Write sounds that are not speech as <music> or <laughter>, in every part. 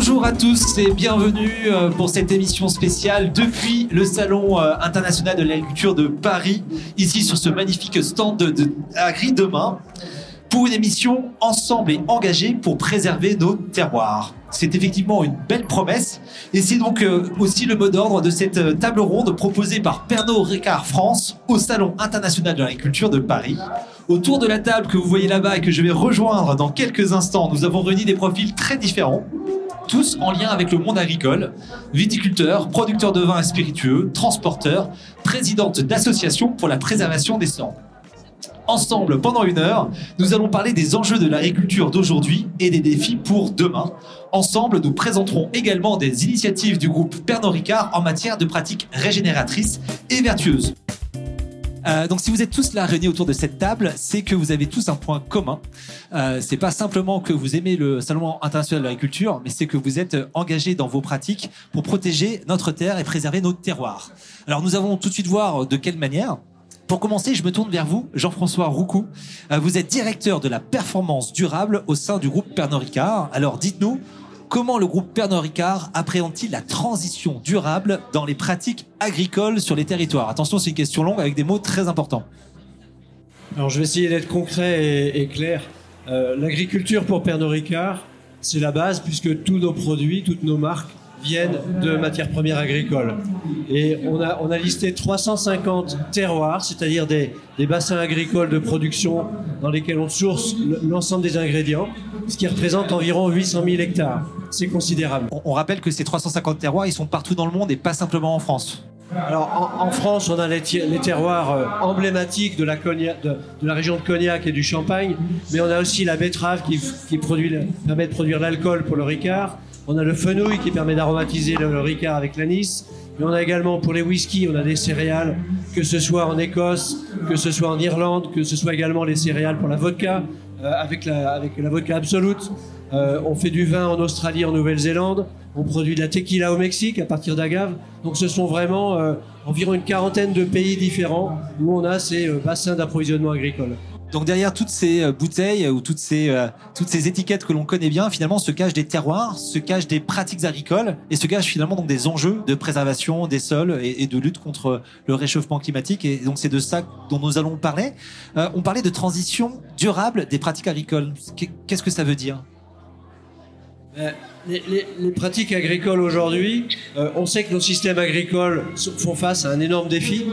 Bonjour à tous et bienvenue euh, pour cette émission spéciale depuis le Salon euh, international de l'agriculture de Paris, ici sur ce magnifique stand de, de Agri Demain, pour une émission ensemble et engagée pour préserver nos terroirs. C'est effectivement une belle promesse et c'est donc euh, aussi le mot d'ordre de cette table ronde proposée par Pernod Ricard France au Salon international de l'agriculture de Paris. Autour de la table que vous voyez là-bas et que je vais rejoindre dans quelques instants, nous avons réuni des profils très différents tous en lien avec le monde agricole, viticulteurs, producteurs de vins et spiritueux, transporteurs, présidente d'associations pour la préservation des sols. Ensemble, pendant une heure, nous allons parler des enjeux de l'agriculture d'aujourd'hui et des défis pour demain. Ensemble, nous présenterons également des initiatives du groupe Pernod Ricard en matière de pratiques régénératrices et vertueuses. Euh, donc si vous êtes tous là réunis autour de cette table, c'est que vous avez tous un point commun. Euh, c'est pas simplement que vous aimez le Salon international de l'agriculture, mais c'est que vous êtes engagés dans vos pratiques pour protéger notre terre et préserver nos terroirs. Alors nous allons tout de suite voir de quelle manière. Pour commencer, je me tourne vers vous, Jean-François Roucou. Euh, vous êtes directeur de la performance durable au sein du groupe Pernod Ricard. Alors dites-nous, comment le groupe Pernod Ricard appréhende-t-il la transition durable dans les pratiques agricoles sur les territoires? Attention, c'est une question longue avec des mots très importants. Alors je vais essayer d'être concret et, clair. Euh, L'agriculture pour Pernod Ricard, c'est la base puisque tous nos produits, toutes nos marques viennent de matières premières agricoles. Et on a, on a listé 350 terroirs, c'est-à-dire des, des bassins agricoles de production dans lesquels on source le- l'ensemble des ingrédients, ce qui représente environ 800 000 hectares. C'est considérable. On, on rappelle que ces 350 terroirs, ils sont partout dans le monde et pas simplement en France. Alors en, en France, on a les, terroirs euh, emblématiques de la, Cognac- de, de la région de Cognac et du Champagne, mais on a aussi la betterave qui, qui produit, permet de produire l'alcool pour le Ricard. On a le fenouil qui permet d'aromatiser le, le Ricard avec l'anis. Mais on a également pour les whiskies, on a des céréales, que ce soit en Écosse, que ce soit en Irlande, que ce soit également les céréales pour la vodka, euh, avec, la, vodka absolute. Euh, on fait du vin en Australie, en Nouvelle-Zélande. On produit de la tequila au Mexique à partir d'agave. Donc ce sont vraiment euh, environ une quarantaine de pays différents où on a ces euh, bassins d'approvisionnement agricole. Donc derrière toutes ces euh, bouteilles ou toutes ces, euh, toutes ces étiquettes que l'on connaît bien, finalement se cachent des terroirs, se cachent des pratiques agricoles et se cachent finalement donc des enjeux de préservation des sols et, de lutte contre le réchauffement climatique. Et donc c'est de ça dont nous allons parler. Euh, on parlait de transition durable des pratiques agricoles. Qu'est- Qu'est-ce que ça veut dire? Euh, Les, les- pratiques agricoles aujourd'hui, euh, on sait que nos systèmes agricoles font face à un énorme défi.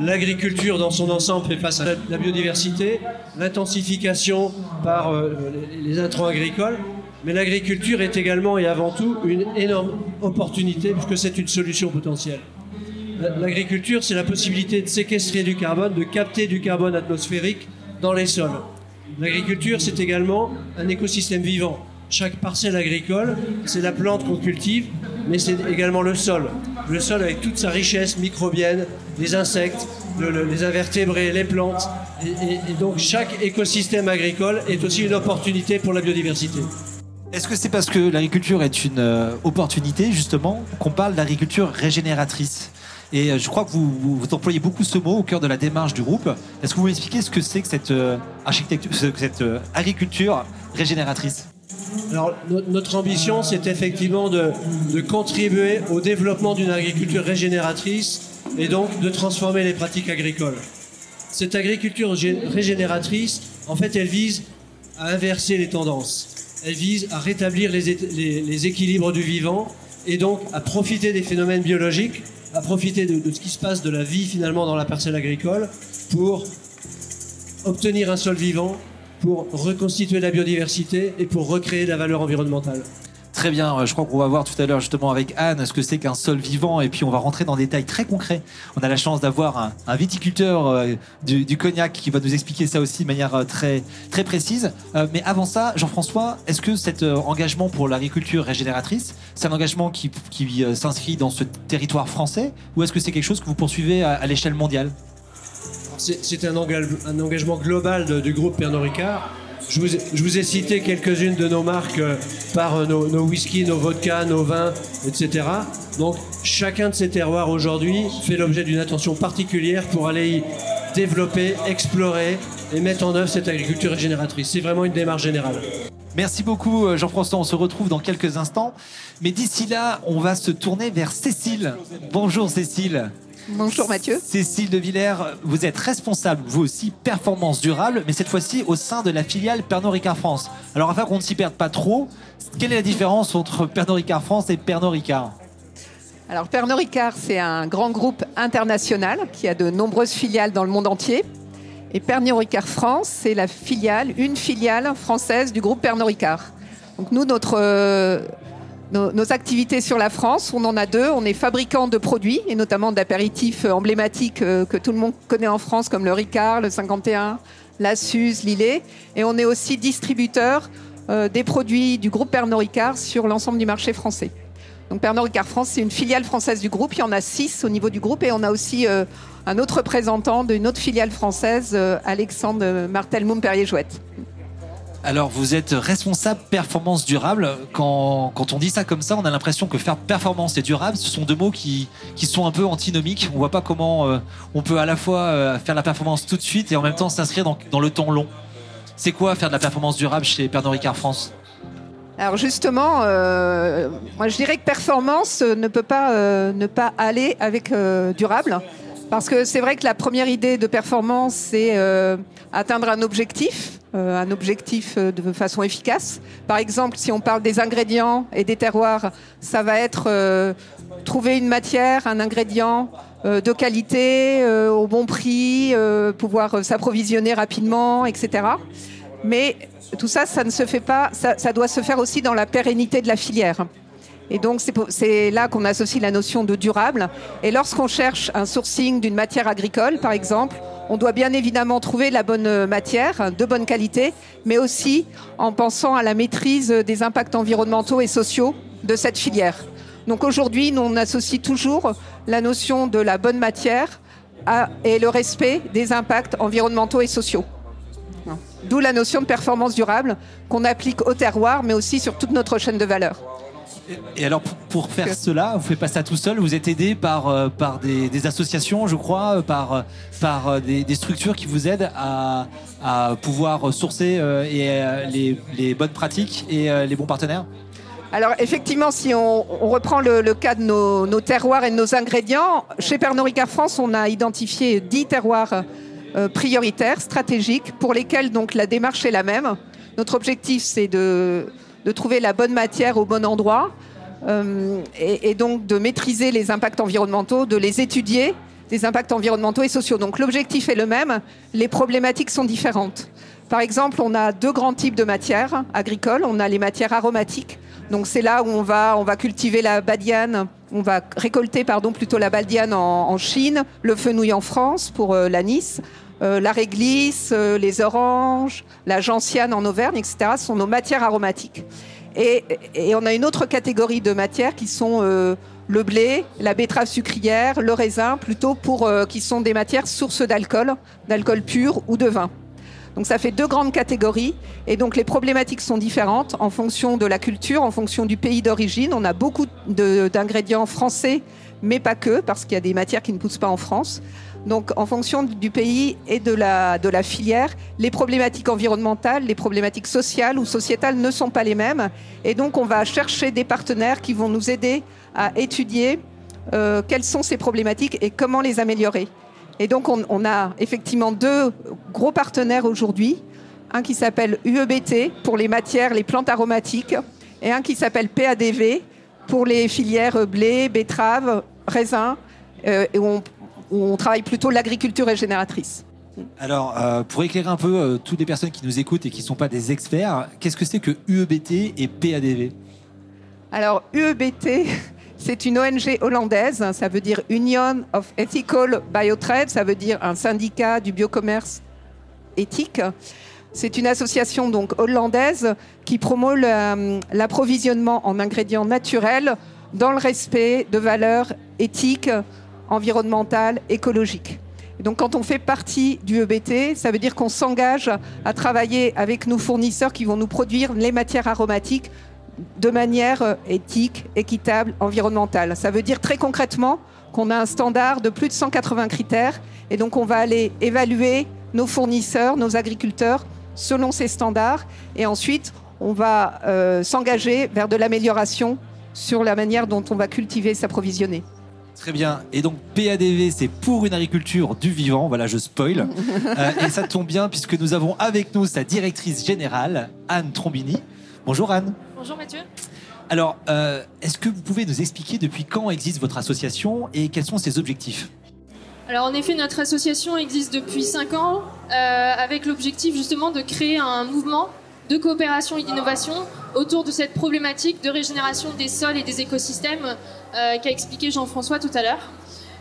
L'agriculture dans son ensemble fait face à la, biodiversité, l'intensification par euh, les, les intrants agricoles. Mais l'agriculture est également et avant tout une énorme opportunité puisque c'est une solution potentielle. La- L'agriculture, c'est la possibilité de séquestrer du carbone, de capter du carbone atmosphérique dans les sols. L'agriculture, c'est également un écosystème vivant. Chaque parcelle agricole, c'est la plante qu'on cultive, mais c'est également le sol. Le sol avec toute sa richesse microbienne, les insectes, le- le- les invertébrés, les plantes. Et, donc chaque écosystème agricole est aussi une opportunité pour la biodiversité. Est-ce que c'est parce que l'agriculture est une euh, opportunité, justement, qu'on parle d'agriculture régénératrice? Et euh, je crois que vous, employez beaucoup ce mot au cœur de la démarche du groupe. Est-ce que vous m'expliquez ce que c'est que cette, euh, architecture, cette agriculture régénératrice? Alors, no- notre ambition, c'est effectivement de, contribuer au développement d'une agriculture régénératrice et donc de transformer les pratiques agricoles. Cette agriculture gé- régénératrice, en fait, elle vise à inverser les tendances. Elle vise à rétablir les équilibres du vivant et donc à profiter des phénomènes biologiques, à profiter de, de ce qui se passe de la vie finalement dans la parcelle agricole pour obtenir un sol vivant, pour reconstituer la biodiversité et pour recréer la valeur environnementale. Très bien, euh, je crois qu'on va voir tout à l'heure justement avec Anne ce que c'est qu'un sol vivant et puis on va rentrer dans des détails très concrets. On a la chance d'avoir un, viticulteur euh, du, cognac qui va nous expliquer ça aussi de manière euh, très, très précise. Mais avant ça, Jean-François, est-ce que cet engagement pour l'agriculture régénératrice, c'est un engagement qui, qui s'inscrit dans ce territoire français ou est-ce que c'est quelque chose que vous poursuivez à l'échelle mondiale? C'est un, engage- un engagement global du groupe Pernod Ricard. Je vous, ai, je vous ai cité quelques-unes de nos marques euh, par euh, nos, nos whisky, nos vodkas, nos vins, etc. Donc chacun de ces terroirs aujourd'hui fait l'objet d'une attention particulière pour aller y développer, explorer et mettre en œuvre cette agriculture régénératrice. C'est vraiment une démarche générale. Merci beaucoup euh, Jean-François, on se retrouve dans quelques instants. Mais d'ici là, on va se tourner vers Cécile. Bonjour Cécile. Bonjour Mathieu. Cécile de Villers, vous êtes responsable, vous aussi, performance durable, mais cette fois-ci au sein de la filiale Pernod Ricard France. Alors afin qu'on ne s'y perde pas trop, quelle est la différence entre Pernod Ricard France et Pernod Ricard? Alors Pernod Ricard, c'est un grand groupe international qui a de nombreuses filiales dans le monde entier. Et Pernod Ricard France, c'est la filiale, une filiale française du groupe Pernod Ricard. Donc nous, notre euh, nos, activités sur la France, on en a deux. On est fabricant de produits, et notamment d'apéritifs emblématiques euh, que tout le monde connaît en France, comme le Ricard, le 51, la Suze, Lillet. Et on est aussi distributeur euh, des produits du groupe Pernod Ricard sur l'ensemble du marché français. Donc Pernod Ricard France, c'est une filiale française du groupe. Il y en a six au niveau du groupe et on a aussi euh, un autre représentant d'une autre filiale française, Alexandre Martel-Moum-Perrier-Jouette. Alors, vous êtes responsable performance durable. Quand, on dit ça comme ça, on a l'impression que faire performance et durable, ce sont deux mots qui, sont un peu antinomiques. On voit pas comment euh, on peut à la fois euh, faire la performance tout de suite et en même temps s'inscrire dans, le temps long. C'est quoi faire de la performance durable chez Pernod Ricard France? Alors justement, euh, moi je dirais que performance ne peut pas ne pas aller avec durable. Parce que c'est vrai que la première idée de performance, c'est euh, atteindre un objectif, euh, un objectif euh, de façon efficace. Par exemple, si on parle des ingrédients et des terroirs, ça va être trouver une matière, un ingrédient de qualité, au bon prix, pouvoir s'approvisionner rapidement, etc. Mais tout ça, ça ne se fait pas, ça doit se faire aussi dans la pérennité de la filière. Et donc, c'est là qu'on associe la notion de durable. Et lorsqu'on cherche un sourcing d'une matière agricole, par exemple, on doit bien évidemment trouver la bonne matière, de bonne qualité, mais aussi en pensant à la maîtrise des impacts environnementaux et sociaux de cette filière. Donc aujourd'hui, on associe toujours la notion de la bonne matière et le respect des impacts environnementaux et sociaux. D'où la notion de performance durable qu'on applique au terroir, mais aussi sur toute notre chaîne de valeur. Et alors, pour, faire cela, vous ne faites pas ça tout seul, vous êtes aidé par, euh, par des, associations, je crois, par, euh, par euh, des, structures qui vous aident à, pouvoir sourcer et, les, bonnes pratiques et les bons partenaires? Alors effectivement, si on, reprend le, cas de nos, terroirs et de nos ingrédients, chez Pernod Ricard France, on a identifié 10 terroirs prioritaires, stratégiques, pour lesquels donc la démarche est la même. Notre objectif, c'est de de trouver la bonne matière au bon endroit euh, et, donc de maîtriser les impacts environnementaux, de les étudier, des impacts environnementaux et sociaux. Donc l'objectif est le même, les problématiques sont différentes. Par exemple, on a deux grands types de matières agricoles. On a les matières aromatiques. Donc c'est là où on va, on va cultiver la badiane, on va récolter pardon, plutôt la badiane en, Chine, le fenouil en France pour euh, l'anis. Euh, la réglisse, euh, les oranges, la gentiane en Auvergne, etc. sont nos matières aromatiques. Et, on a une autre catégorie de matières qui sont euh, le blé, la betterave sucrière, le raisin, plutôt pour qui sont des matières sources d'alcool, d'alcool pur ou de vin. Donc ça fait deux grandes catégories et donc les problématiques sont différentes en fonction de la culture, en fonction du pays d'origine. On a beaucoup d'ingrédients français, mais pas que, parce qu'il y a des matières qui ne poussent pas en France. Donc, en fonction du pays et de la, de la filière, les problématiques environnementales, les problématiques sociales ou sociétales ne sont pas les mêmes. Et donc, on va chercher des partenaires qui vont nous aider à étudier euh, quelles sont ces problématiques et comment les améliorer. Et donc, on, a effectivement deux gros partenaires aujourd'hui. Un qui s'appelle UEBT pour les matières, les plantes aromatiques, et un qui s'appelle PADV pour les filières blé, betterave, raisin, euh, et on, on travaille plutôt l'agriculture régénératrice. Alors, euh, pour éclairer un peu euh, toutes les personnes qui nous écoutent et qui ne sont pas des experts, qu'est-ce que c'est que UEBT et PADV Alors, UEBT, <laughs> c'est une ONG hollandaise, ça veut dire Union of Ethical Biotrade, ça veut dire un syndicat du biocommerce éthique. C'est une association donc hollandaise qui promeut l'approvisionnement en ingrédients naturels dans le respect de valeurs éthiques, environnementale, écologique. donc quand on fait partie du EBT, ça veut dire qu'on s'engage à travailler avec nos fournisseurs qui vont nous produire les matières aromatiques de manière euh, éthique, équitable, environnementale. Ça veut dire très concrètement qu'on a un standard de plus de 180 critères et donc on va aller évaluer nos fournisseurs, nos agriculteurs selon ces standards et ensuite on va euh, s'engager vers de l'amélioration sur la manière dont on va cultiver, s'approvisionner. Très bien. Et donc PADV, c'est pour une agriculture du vivant. Voilà, je spoil. <laughs> Euh, et ça tombe bien puisque nous avons avec nous sa directrice générale, Anne Trombini. Bonjour Anne. Bonjour Mathieu. Alors, euh, est-ce que vous pouvez nous expliquer depuis quand existe votre association et quels sont ses objectifs? Alors en effet, notre association existe depuis 5 ans euh, avec l'objectif justement de créer un mouvement de coopération et d'innovation autour de cette problématique de régénération des sols et des écosystèmes euh, qu'a expliqué Jean-François tout à l'heure.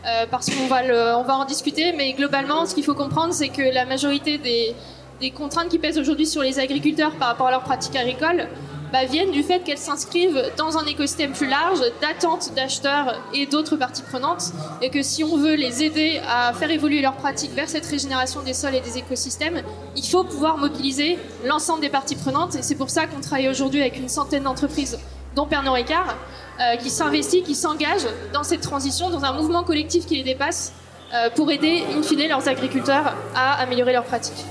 Euh, parce qu'on va, on va en discuter, mais globalement, ce qu'il faut comprendre, c'est que la majorité des, des contraintes qui pèsent aujourd'hui sur les agriculteurs par rapport à leurs pratiques agricoles bah, viennent du fait qu'elles s'inscrivent dans un écosystème plus large d'attentes d'acheteurs et d'autres parties prenantes, et que si on veut les aider à faire évoluer leurs pratiques vers cette régénération des sols et des écosystèmes, il faut pouvoir mobiliser l'ensemble des parties prenantes, et c'est pour ça qu'on travaille aujourd'hui avec une centaine d'entreprises, dont Pernod Ricard, euh, qui s'investit, qui s'engage dans cette transition, dans un mouvement collectif qui les dépasse, euh, pour aider, in fine, leurs agriculteurs à améliorer leurs pratiques.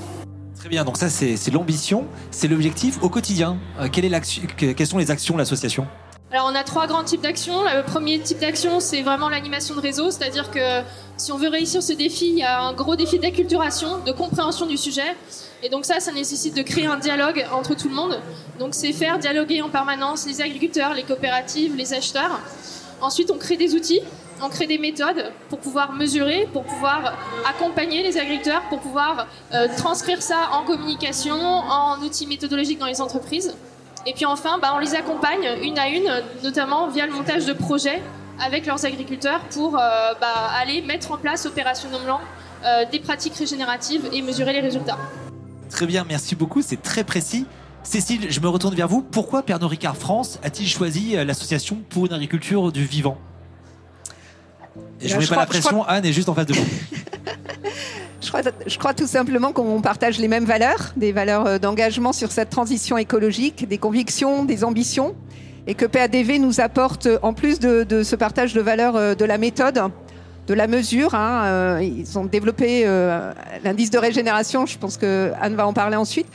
Très bien. Donc ça, c'est l'ambition, c'est l'objectif au quotidien. Euh, quelles sont les actions de l'association? Alors on a trois grands types d'actions. Le premier type d'action, c'est vraiment l'animation de réseau, c'est-à-dire que si on veut réussir ce défi, il y a un gros défi d'acculturation, de compréhension du sujet. Et donc ça, ça nécessite de créer un dialogue entre tout le monde. Donc c'est faire dialoguer en permanence les agriculteurs, les coopératives, les acheteurs. Ensuite, on crée des outils, on crée des méthodes pour pouvoir mesurer, pour pouvoir accompagner les agriculteurs, pour pouvoir euh, transcrire ça en communication, en outils méthodologiques dans les entreprises. Et puis enfin, bah, on les accompagne une à une, notamment via le montage de projets avec leurs agriculteurs pour euh, bah, aller mettre en place opérationnellement euh, des pratiques régénératives et mesurer les résultats. Très bien, merci beaucoup, c'est très précis. Cécile, je me retourne vers vous. Pourquoi Pernod Ricard France a-t-il choisi l'association pour une agriculture du vivant? Et je ne mets pas la pression, Anne est juste en face de vous. <laughs> Je crois, je crois tout simplement qu'on partage les mêmes valeurs, des valeurs euh, d'engagement sur cette transition écologique, des convictions, des ambitions, et que PADV nous apporte, en plus de, de ce partage de valeurs, euh, de la méthode, de la mesure. hein, euh, ils ont développé euh, l'indice de régénération, je pense que Anne va en parler ensuite.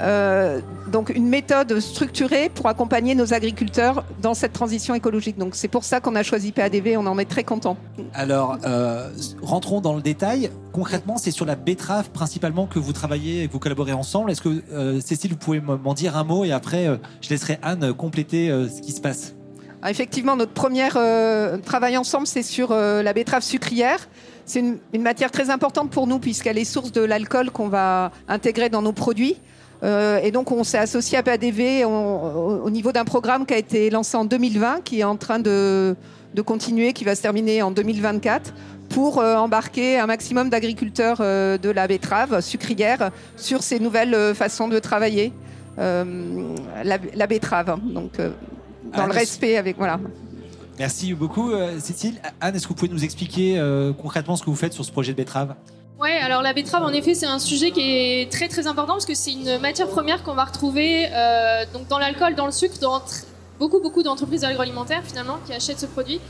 Euh, donc une méthode structurée pour accompagner nos agriculteurs dans cette transition écologique. Donc c'est pour ça qu'on a choisi PADV, on en est très content. Alors, euh, rentrons dans le détail. Concrètement, c'est sur la betterave principalement que vous travaillez et que vous collaborez ensemble. Est-ce que, euh, Cécile, vous pouvez m'en dire un mot et après, je laisserai Anne compléter ce qui se passe Ah, Effectivement, notre premier travail ensemble, c'est sur la betterave sucrière. C'est une, une matière très importante pour nous puisqu'elle est source de l'alcool qu'on va intégrer dans nos produits. Euh, et donc, on s'est associé à PADV on- au, au niveau d'un programme qui a été lancé en 2020, qui est en train de, de continuer, qui va se terminer en 2024, pour euh, embarquer un maximum d'agriculteurs euh, de la betterave sucrière sur ces nouvelles façons de travailler la, la betterave. Donc, euh, dans le respect avec voilà. Merci beaucoup, Cécile. Anne, est-ce que vous pouvez nous expliquer concrètement ce que vous faites sur ce projet de betterave? Ouais, alors la betterave, en effet, c'est un sujet qui est très très important parce que c'est une matière première qu'on va retrouver euh, donc dans l'alcool, dans le sucre, dans beaucoup beaucoup d'entreprises agroalimentaires finalement qui achètent ce produit.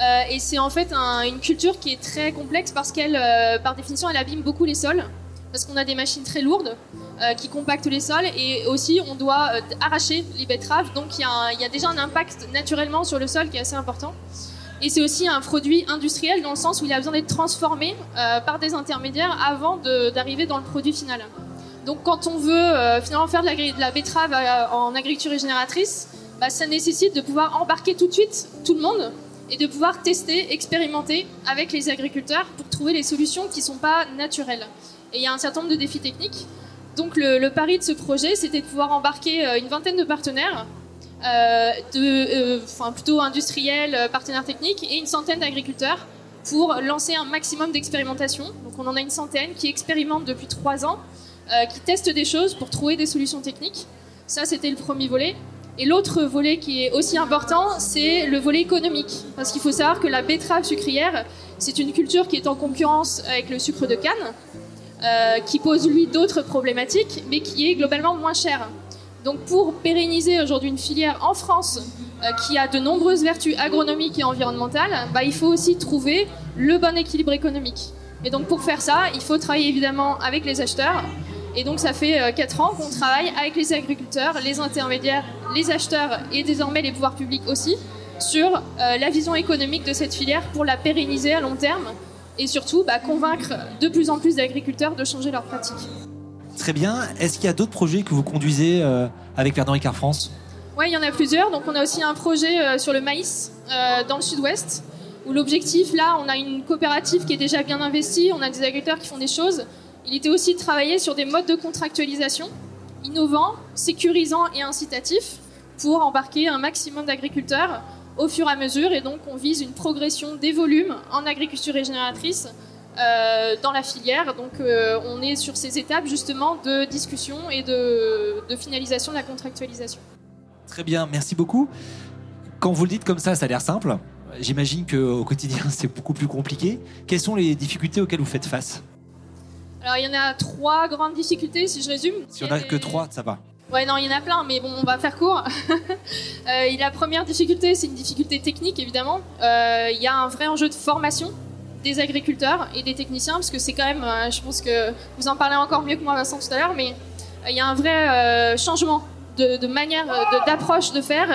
Euh, et c'est en fait un- une culture qui est très complexe parce qu'elle, euh, par définition, elle abîme beaucoup les sols parce qu'on a des machines très lourdes qui compactent les sols et aussi on doit arracher les betteraves. Donc il y a déjà un impact naturellement sur le sol qui est assez important. Et c'est aussi un produit industriel dans le sens où il a besoin d'être transformé euh, par des intermédiaires avant d'arriver dans le produit final. Donc quand on veut euh, finalement faire de la, betterave euh, en agriculture régénératrice, bah, ça nécessite de pouvoir embarquer tout de suite tout le monde et de pouvoir tester, expérimenter avec les agriculteurs pour trouver les solutions qui ne sont pas naturelles. Et il y a un certain nombre de défis techniques. Donc le, le pari de ce projet, c'était de pouvoir embarquer une vingtaine de partenaires de, euh, enfin plutôt industriels, euh, partenaires techniques et une centaine d'agriculteurs pour lancer un maximum d'expérimentation. Donc on en a une centaine qui expérimentent depuis trois ans, euh, qui testent des choses pour trouver des solutions techniques. Ça, c'était le premier volet. Et l'autre volet qui est aussi important, c'est le volet économique. Parce qu'il faut savoir que la betterave sucrière, c'est une culture qui est en concurrence avec le sucre de canne, euh, qui pose lui d'autres problématiques, mais qui est globalement moins cher. Donc pour pérenniser aujourd'hui une filière en France euh, qui a de nombreuses vertus agronomiques et environnementales, bah, il faut aussi trouver le bon équilibre économique. Et donc pour faire ça, il faut travailler évidemment avec les acheteurs Et donc ça fait 4 ans qu'on travaille avec les agriculteurs, les intermédiaires, les acheteurs et désormais les pouvoirs publics aussi sur la vision économique de cette filière pour la pérenniser à long terme et surtout bah, convaincre de plus en plus d'agriculteurs de changer leurs pratiques. Très bien. Est-ce qu'il y a d'autres projets que vous conduisez euh, avec Pernod Ricard France? Oui, il y en a plusieurs. Donc on a aussi un projet euh, sur le maïs euh, dans le sud-ouest, où l'objectif, là, on a une coopérative qui est déjà bien investie, on a des agriculteurs qui font des choses. Il était aussi de travailler sur des modes de contractualisation innovants, sécurisants et incitatifs pour embarquer un maximum d'agriculteurs au fur et à mesure. Et donc, on vise une progression des volumes en agriculture régénératrice euh, dans la filière. Donc, euh, on est sur ces étapes justement de discussion et de, finalisation de la contractualisation. Très bien, merci beaucoup. Quand vous le dites comme ça, ça a l'air simple. J'imagine qu'au quotidien, <laughs> c'est beaucoup plus compliqué. Quelles sont les difficultés auxquelles vous faites face? Alors, il y en a trois grandes difficultés, si je résume. Si on n'a que trois, ça va. Ouais, non, il y en a plein, mais bon, on va faire court. <laughs> euh, la première difficulté, c'est une difficulté technique, évidemment. Il y a un vrai enjeu de formation des agriculteurs et des techniciens, parce que c'est quand même, euh, je pense que vous en parlez encore mieux que moi, Vincent, tout à l'heure, mais euh, il y a un vrai changement de, manière, d'approche de, faire.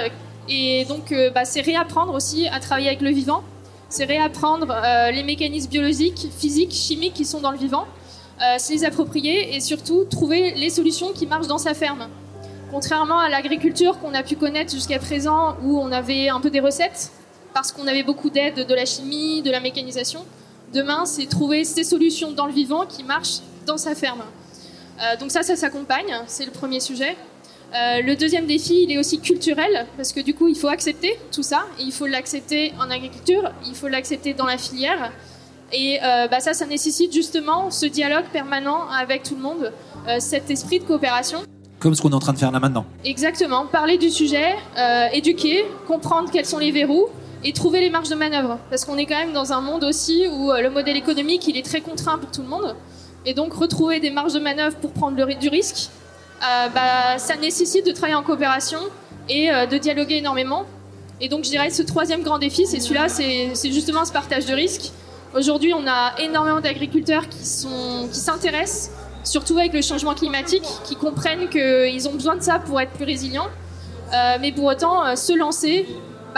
Et donc, bah, c'est réapprendre aussi à travailler avec le vivant. C'est réapprendre les mécanismes biologiques, physiques, chimiques qui sont dans le vivant. c'est les approprier et surtout trouver les solutions qui marchent dans sa ferme. Contrairement à l'agriculture qu'on a pu connaître jusqu'à présent, où on avait un peu des recettes, parce qu'on avait beaucoup d'aide de la chimie, de la mécanisation, demain, c'est trouver ces solutions dans le vivant qui marchent dans sa ferme. Euh, donc ça, ça s'accompagne, c'est le premier sujet. Euh, le deuxième défi, il est aussi culturel, parce que du coup, il faut accepter tout ça, et il faut l'accepter en agriculture, il faut l'accepter dans la filière, et euh, bah, ça, ça nécessite justement ce dialogue permanent avec tout le monde, cet esprit de coopération comme ce qu'on est en train de faire là maintenant. Exactement, parler du sujet, éduquer, comprendre quels sont les verrous et trouver les marges de manœuvre. Parce qu'on est quand même dans un monde aussi où euh, le modèle économique, il est très contraint pour tout le monde. Et donc retrouver des marges de manœuvre pour prendre le, du risque, euh, bah, ça nécessite de travailler en coopération et de dialoguer énormément. Et donc je dirais ce troisième grand défi, c'est celui-là, c'est justement ce partage de risques. Aujourd'hui, on a énormément d'agriculteurs qui s'intéressent surtout avec le changement climatique, qui comprennent qu'ils ont besoin de ça pour être plus résilients. Euh, mais pour autant, euh, se lancer,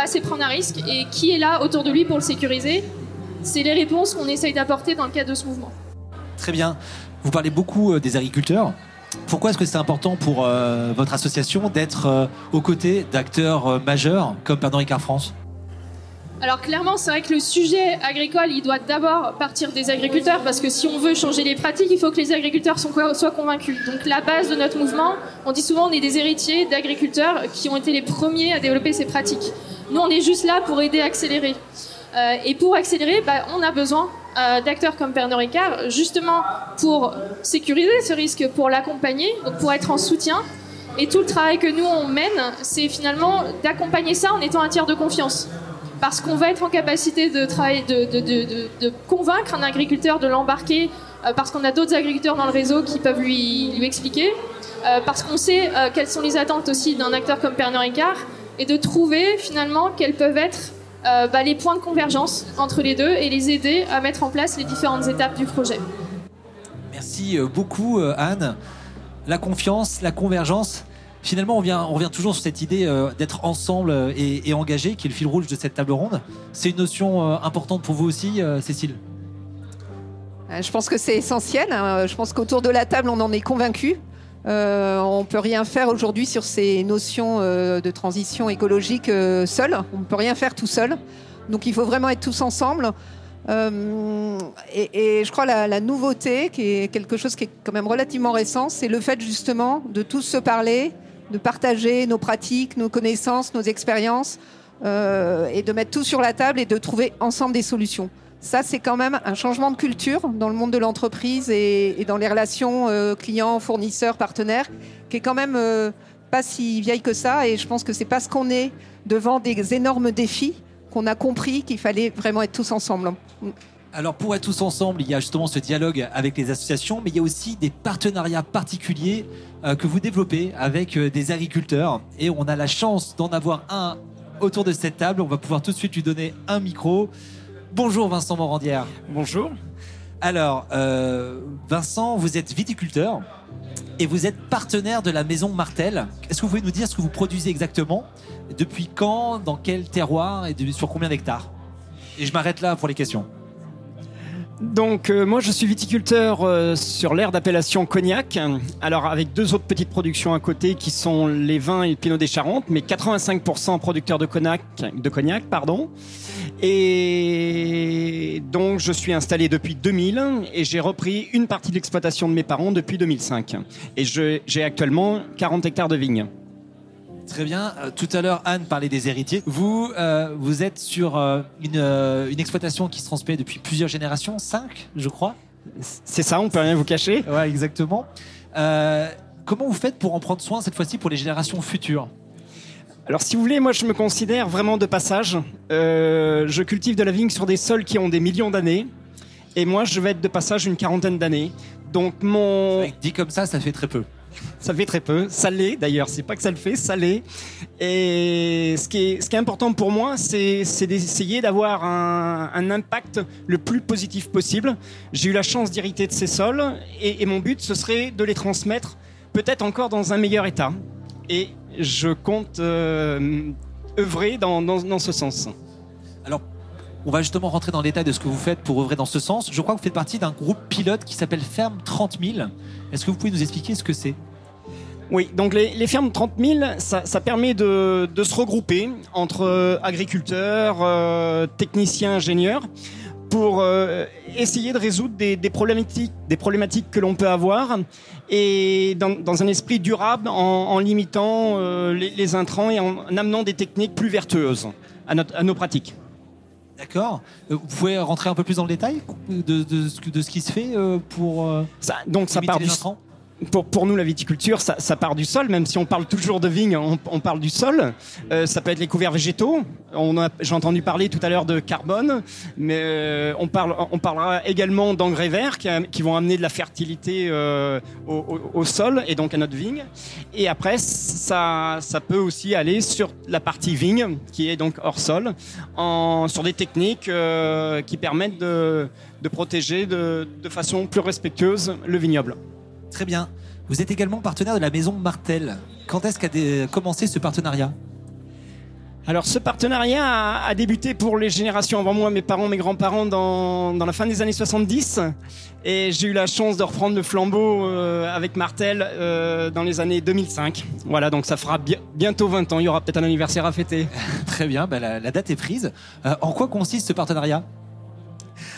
c'est prendre un risque. Et qui est là autour de lui pour le sécuriser C'est les réponses qu'on essaye d'apporter dans le cadre de ce mouvement. Très bien. Vous parlez beaucoup euh, des agriculteurs. Pourquoi est-ce que c'est important pour votre association d'être aux côtés d'acteurs majeurs comme Pernod Ricard France? Alors clairement, c'est vrai que le sujet agricole, il doit d'abord partir des agriculteurs, parce que si on veut changer les pratiques, il faut que les agriculteurs soient convaincus. Donc la base de notre mouvement, on dit souvent, on est des héritiers d'agriculteurs qui ont été les premiers à développer ces pratiques. Nous, on est juste là pour aider à accélérer. Euh, et pour accélérer, bah, on a besoin euh, d'acteurs comme Pernod Ricard, justement pour sécuriser ce risque, pour l'accompagner, pour être en soutien. Et tout le travail que nous, on mène, c'est finalement d'accompagner ça en étant un tiers de confiance parce qu'on va être en capacité de, travailler, de, convaincre un agriculteur de l'embarquer, euh, parce qu'on a d'autres agriculteurs dans le réseau qui peuvent lui, expliquer, euh, parce qu'on sait euh, quelles sont les attentes aussi d'un acteur comme Pernod Ricard, et de trouver finalement quels peuvent être bah, les points de convergence entre les deux et les aider à mettre en place les différentes étapes du projet. Merci beaucoup Anne. La confiance, la convergence, finalement, on revient, on revient toujours sur cette idée euh, d'être ensemble euh, et, engagé, qui est le fil rouge de cette table ronde. C'est une notion euh, importante pour vous aussi, Cécile? Je pense que c'est essentiel. Hein. Je pense qu'autour de la table, on en est convaincu. on ne peut rien faire aujourd'hui sur ces notions de transition écologique seul. On ne peut rien faire tout seul. Donc il faut vraiment être tous ensemble. et, je crois la, la nouveauté, qui est quelque chose qui est quand même relativement récent, c'est le fait justement de tous se parler, de partager nos pratiques, nos connaissances, nos expériences, euh, et de mettre tout sur la table et de trouver ensemble des solutions. Ça, c'est quand même un changement de culture dans le monde de l'entreprise et, dans les relations euh, clients, fournisseurs, partenaires, qui est quand même euh, pas si vieille que ça. Et je pense que c'est parce qu'on est devant des énormes défis qu'on a compris qu'il fallait vraiment être tous ensemble. Alors pour être tous ensemble, il y a justement ce dialogue avec les associations, mais il y a aussi des partenariats particuliers euh, que vous développez avec euh, des agriculteurs. Et on a la chance d'en avoir un autour de cette table. On va pouvoir tout de suite lui donner un micro. Bonjour Vincent Morandière. Bonjour. Alors, euh, Vincent, vous êtes viticulteur et vous êtes partenaire de la maison Martel. Est-ce que vous pouvez nous dire ce que vous produisez exactement? Depuis quand? Dans quel terroir? Et sur combien d'hectares? Et je m'arrête là pour les questions. Donc euh, moi je suis viticulteur euh, sur l'aire d'appellation Cognac, alors avec deux autres petites productions à côté qui sont les vins et le Pinot des Charentes, mais 85% producteurs de cognac, de cognac pardon. Et donc je suis installé depuis 2000 et j'ai repris une partie de l'exploitation de mes parents depuis 2005. Et j'ai actuellement 40 hectares de vignes. Très bien. Euh, tout à l'heure, Anne parlait des héritiers. Vous, euh, vous êtes sur euh, une, euh, une exploitation qui se transmet depuis plusieurs générations, cinq, je crois. C'est ça, on peut rien vous cacher. Ouais, exactement. Comment vous faites pour en prendre soin cette fois-ci pour les générations futures? Alors si vous voulez, moi je me considère vraiment de passage. Je cultive de la vigne sur des sols qui ont des millions d'années. Et moi je vais être de passage une quarantaine d'années. Donc mon... Dit comme ça, ça fait très peu. Ça fait très peu. Ça l'est d'ailleurs, c'est pas que ça le fait, ça l'est. Et ce qui est, important pour moi, c'est d'essayer d'avoir un, impact le plus positif possible. J'ai eu la chance d'hériter de ces sols et, mon but, ce serait de les transmettre peut-être encore dans un meilleur état. Et je compte euh, œuvrer dans, dans, dans ce sens. Alors, on va justement rentrer dans le détail de ce que vous faites pour œuvrer dans ce sens. Je crois que vous faites partie d'un groupe pilote qui s'appelle Ferme 30 000. Est-ce que vous pouvez nous expliquer ce que c'est? Oui, donc les, les fermes 30 000, ça, permet de, se regrouper entre euh, agriculteurs, euh, techniciens, ingénieurs, pour euh, essayer de résoudre des, problématiques, que l'on peut avoir, et dans, un esprit durable, en, limitant les, intrants et en amenant des techniques plus vertueuses à nos pratiques. D'accord. Euh, Vous pouvez rentrer un peu plus dans le détail de, de ce, que- de ce qui se fait euh, pour euh, Ça, donc ça part du, pour, nous, la viticulture, ça, part du sol, même si on parle toujours de vigne, on, parle du sol. Euh, ça peut être les couverts végétaux. J'ai entendu parler tout à l'heure de carbone, mais euh, on, parle, on parlera également d'engrais verts qui, vont amener de la fertilité euh, au, sol et donc à notre vigne. Et après, ça, peut aussi aller sur la partie vigne, qui est donc hors sol, sur des techniques qui permettent de, protéger de façon plus respectueuse le vignoble. Très bien. Vous êtes également partenaire de la maison Martel. Quand est-ce qu'a commencé ce partenariat? Alors ce partenariat a, a débuté pour les générations avant moi, mes parents, mes grands-parents, dans, dans la fin des années 70. Et j'ai eu la chance de reprendre le flambeau euh, avec Martel euh, dans les années 2005. Voilà, donc ça fera bi- bientôt 20 ans. Il y aura peut-être un anniversaire à fêter. <laughs> Très bien, bah, la, la date est prise. Euh, en quoi consiste ce partenariat?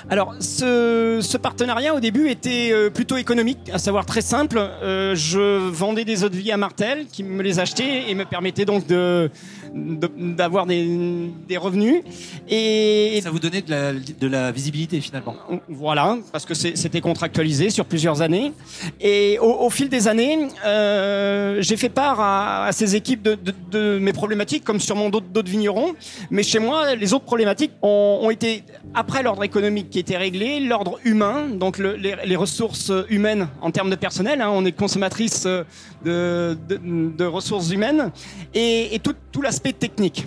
Alors, ce, ce partenariat au début était euh, plutôt économique, à savoir très simple. Euh, je vendais des eaux de vie à Martel qui me les achetait et me permettait donc de de- d'avoir des, des revenus. Et, Ça vous donnait de la, de la visibilité finalement. Voilà, parce que c'était contractualisé sur plusieurs années. Et au, au fil des années, euh, j'ai fait part à, à ces équipes de, de- de mes problématiques, comme sûrement d'autres d'autres vignerons. Mais chez moi, les autres problématiques ont, ont été, après l'ordre économique qui était réglé, l'ordre humain, donc le- les, ressources humaines en termes de personnel. hein, on est consommatrice euh, de, ressources humaines et, tout, l'aspect technique.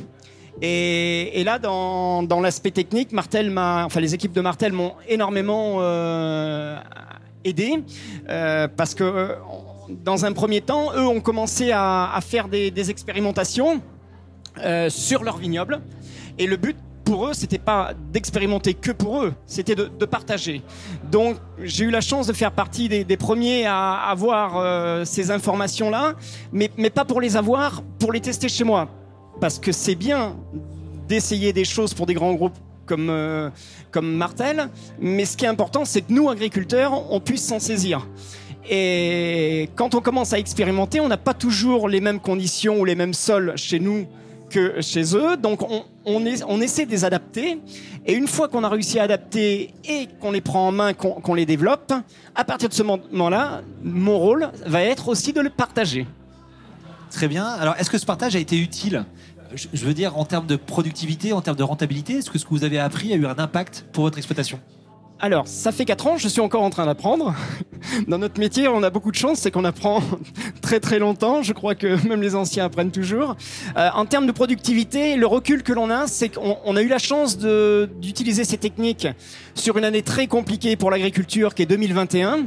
Et, là, dans, l'aspect technique, Martel m'a, enfin les équipes de Martel m'ont énormément euh, aidé euh, parce que dans un premier temps, eux ont commencé à, faire des, des expérimentations sur leur vignoble. Et le but pour eux, c'était pas d'expérimenter que pour eux, c'était de, partager. Donc, j'ai eu la chance de faire partie des, des premiers à avoir euh, ces informations-là, mais, mais pas pour les avoir, pour les tester chez moi. Parce que c'est bien d'essayer des choses pour des grands groupes comme, euh, comme Martel, mais ce qui est important, c'est que nous, agriculteurs, on puisse s'en saisir. Et quand on commence à expérimenter, on n'a pas toujours les mêmes conditions ou les mêmes sols chez nous chez eux. Donc on, essaie de les adapter. Et une fois qu'on a réussi à adapter et qu'on les prend en main, qu'on les développe, à partir de ce moment-là, mon rôle va être aussi de le partager. Très bien. Alors, est-ce que ce partage a été utile? Je veux dire, en termes de productivité, en termes de rentabilité, est-ce que ce que vous avez appris a eu un impact pour votre exploitation? Alors, ça fait 4 ans, je suis encore en train d'apprendre. <laughs> Dans notre métier, on a beaucoup de chance, c'est qu'on apprend <laughs> très très longtemps. Je crois que <laughs> même les anciens apprennent toujours. Euh, en termes de productivité, le recul que l'on a, c'est qu'on a eu la chance d'utiliser ces techniques sur une année très compliquée pour l'agriculture qui est 2021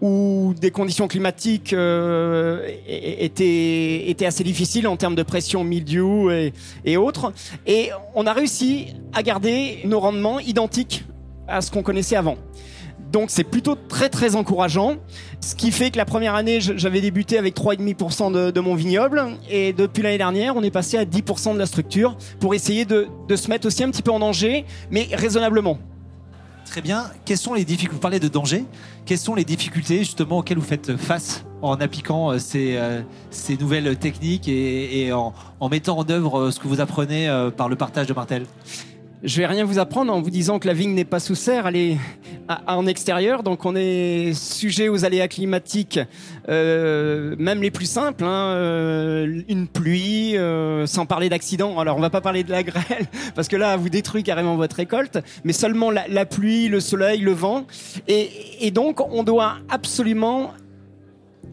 où des conditions climatiques euh, étaient, étaient assez difficiles en termes de pression, mildiou et, et autres. Et on a réussi à garder nos rendements identiques à ce qu'on connaissait avant. Donc c'est plutôt très très encourageant. Ce qui fait que la première année, j'avais débuté avec 3,5% de, mon vignoble. Et depuis l'année dernière, on est passé à 10% de la structure pour essayer de, se mettre aussi un petit peu en danger, mais raisonnablement. Très bien. Quelles sont les difficultés? Vous parlez de danger. Quelles sont les difficultés justement auxquelles vous faites face en appliquant euh, ces, euh, ces nouvelles techniques et, en, mettant en œuvre euh, ce que vous apprenez par le partage de Martel? Je vais rien vous apprendre en vous disant que la vigne n'est pas sous serre, elle est en extérieur, donc on est sujet aux aléas climatiques, euh, même les plus simples, hein, euh, une pluie, euh, sans parler d'accidents. Alors on va pas parler de la grêle, <laughs> parce que là, vous détruit carrément votre récolte, mais seulement la, pluie, le soleil, le vent, et donc on doit absolument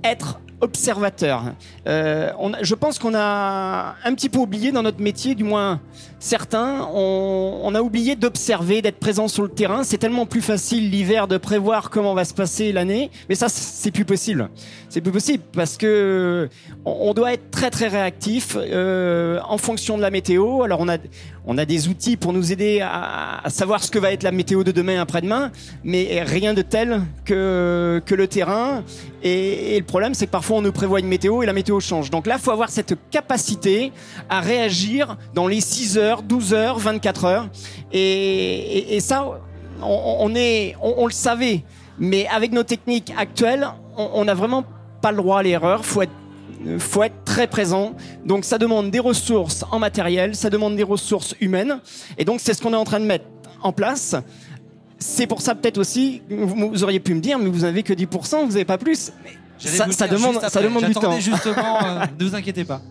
être observateur. Euh, on, je pense qu'on a un petit peu oublié dans notre métier, du moins certains, on, a oublié d'observer, d'être présent sur le terrain. C'est tellement plus facile l'hiver de prévoir comment va se passer l'année, mais ça c'est plus possible. C'est plus possible parce que on, doit être très très réactif euh, en fonction de la météo. Alors on a on a des outils pour nous aider à, savoir ce que va être la météo de demain après-demain, mais rien de tel que le terrain. Et, le problème c'est que parfois on nous prévoit une météo et la météo change. Donc là, il faut avoir cette capacité à réagir dans les 6 heures, 12 heures, 24 heures. Et, ça, on, le savait. Mais avec nos techniques actuelles, on n'a vraiment pas le droit à l'erreur. Faut être faut être très présent. Donc ça demande des ressources en matériel, ça demande des ressources humaines. Et donc c'est ce qu'on est en train de mettre en place. C'est pour ça peut-être aussi, vous, auriez pu me dire, mais vous n'avez que 10%, vous n'avez pas plus. Ça, ça, demande, ça demande du temps. justement, <laughs> euh, ne vous inquiétez pas.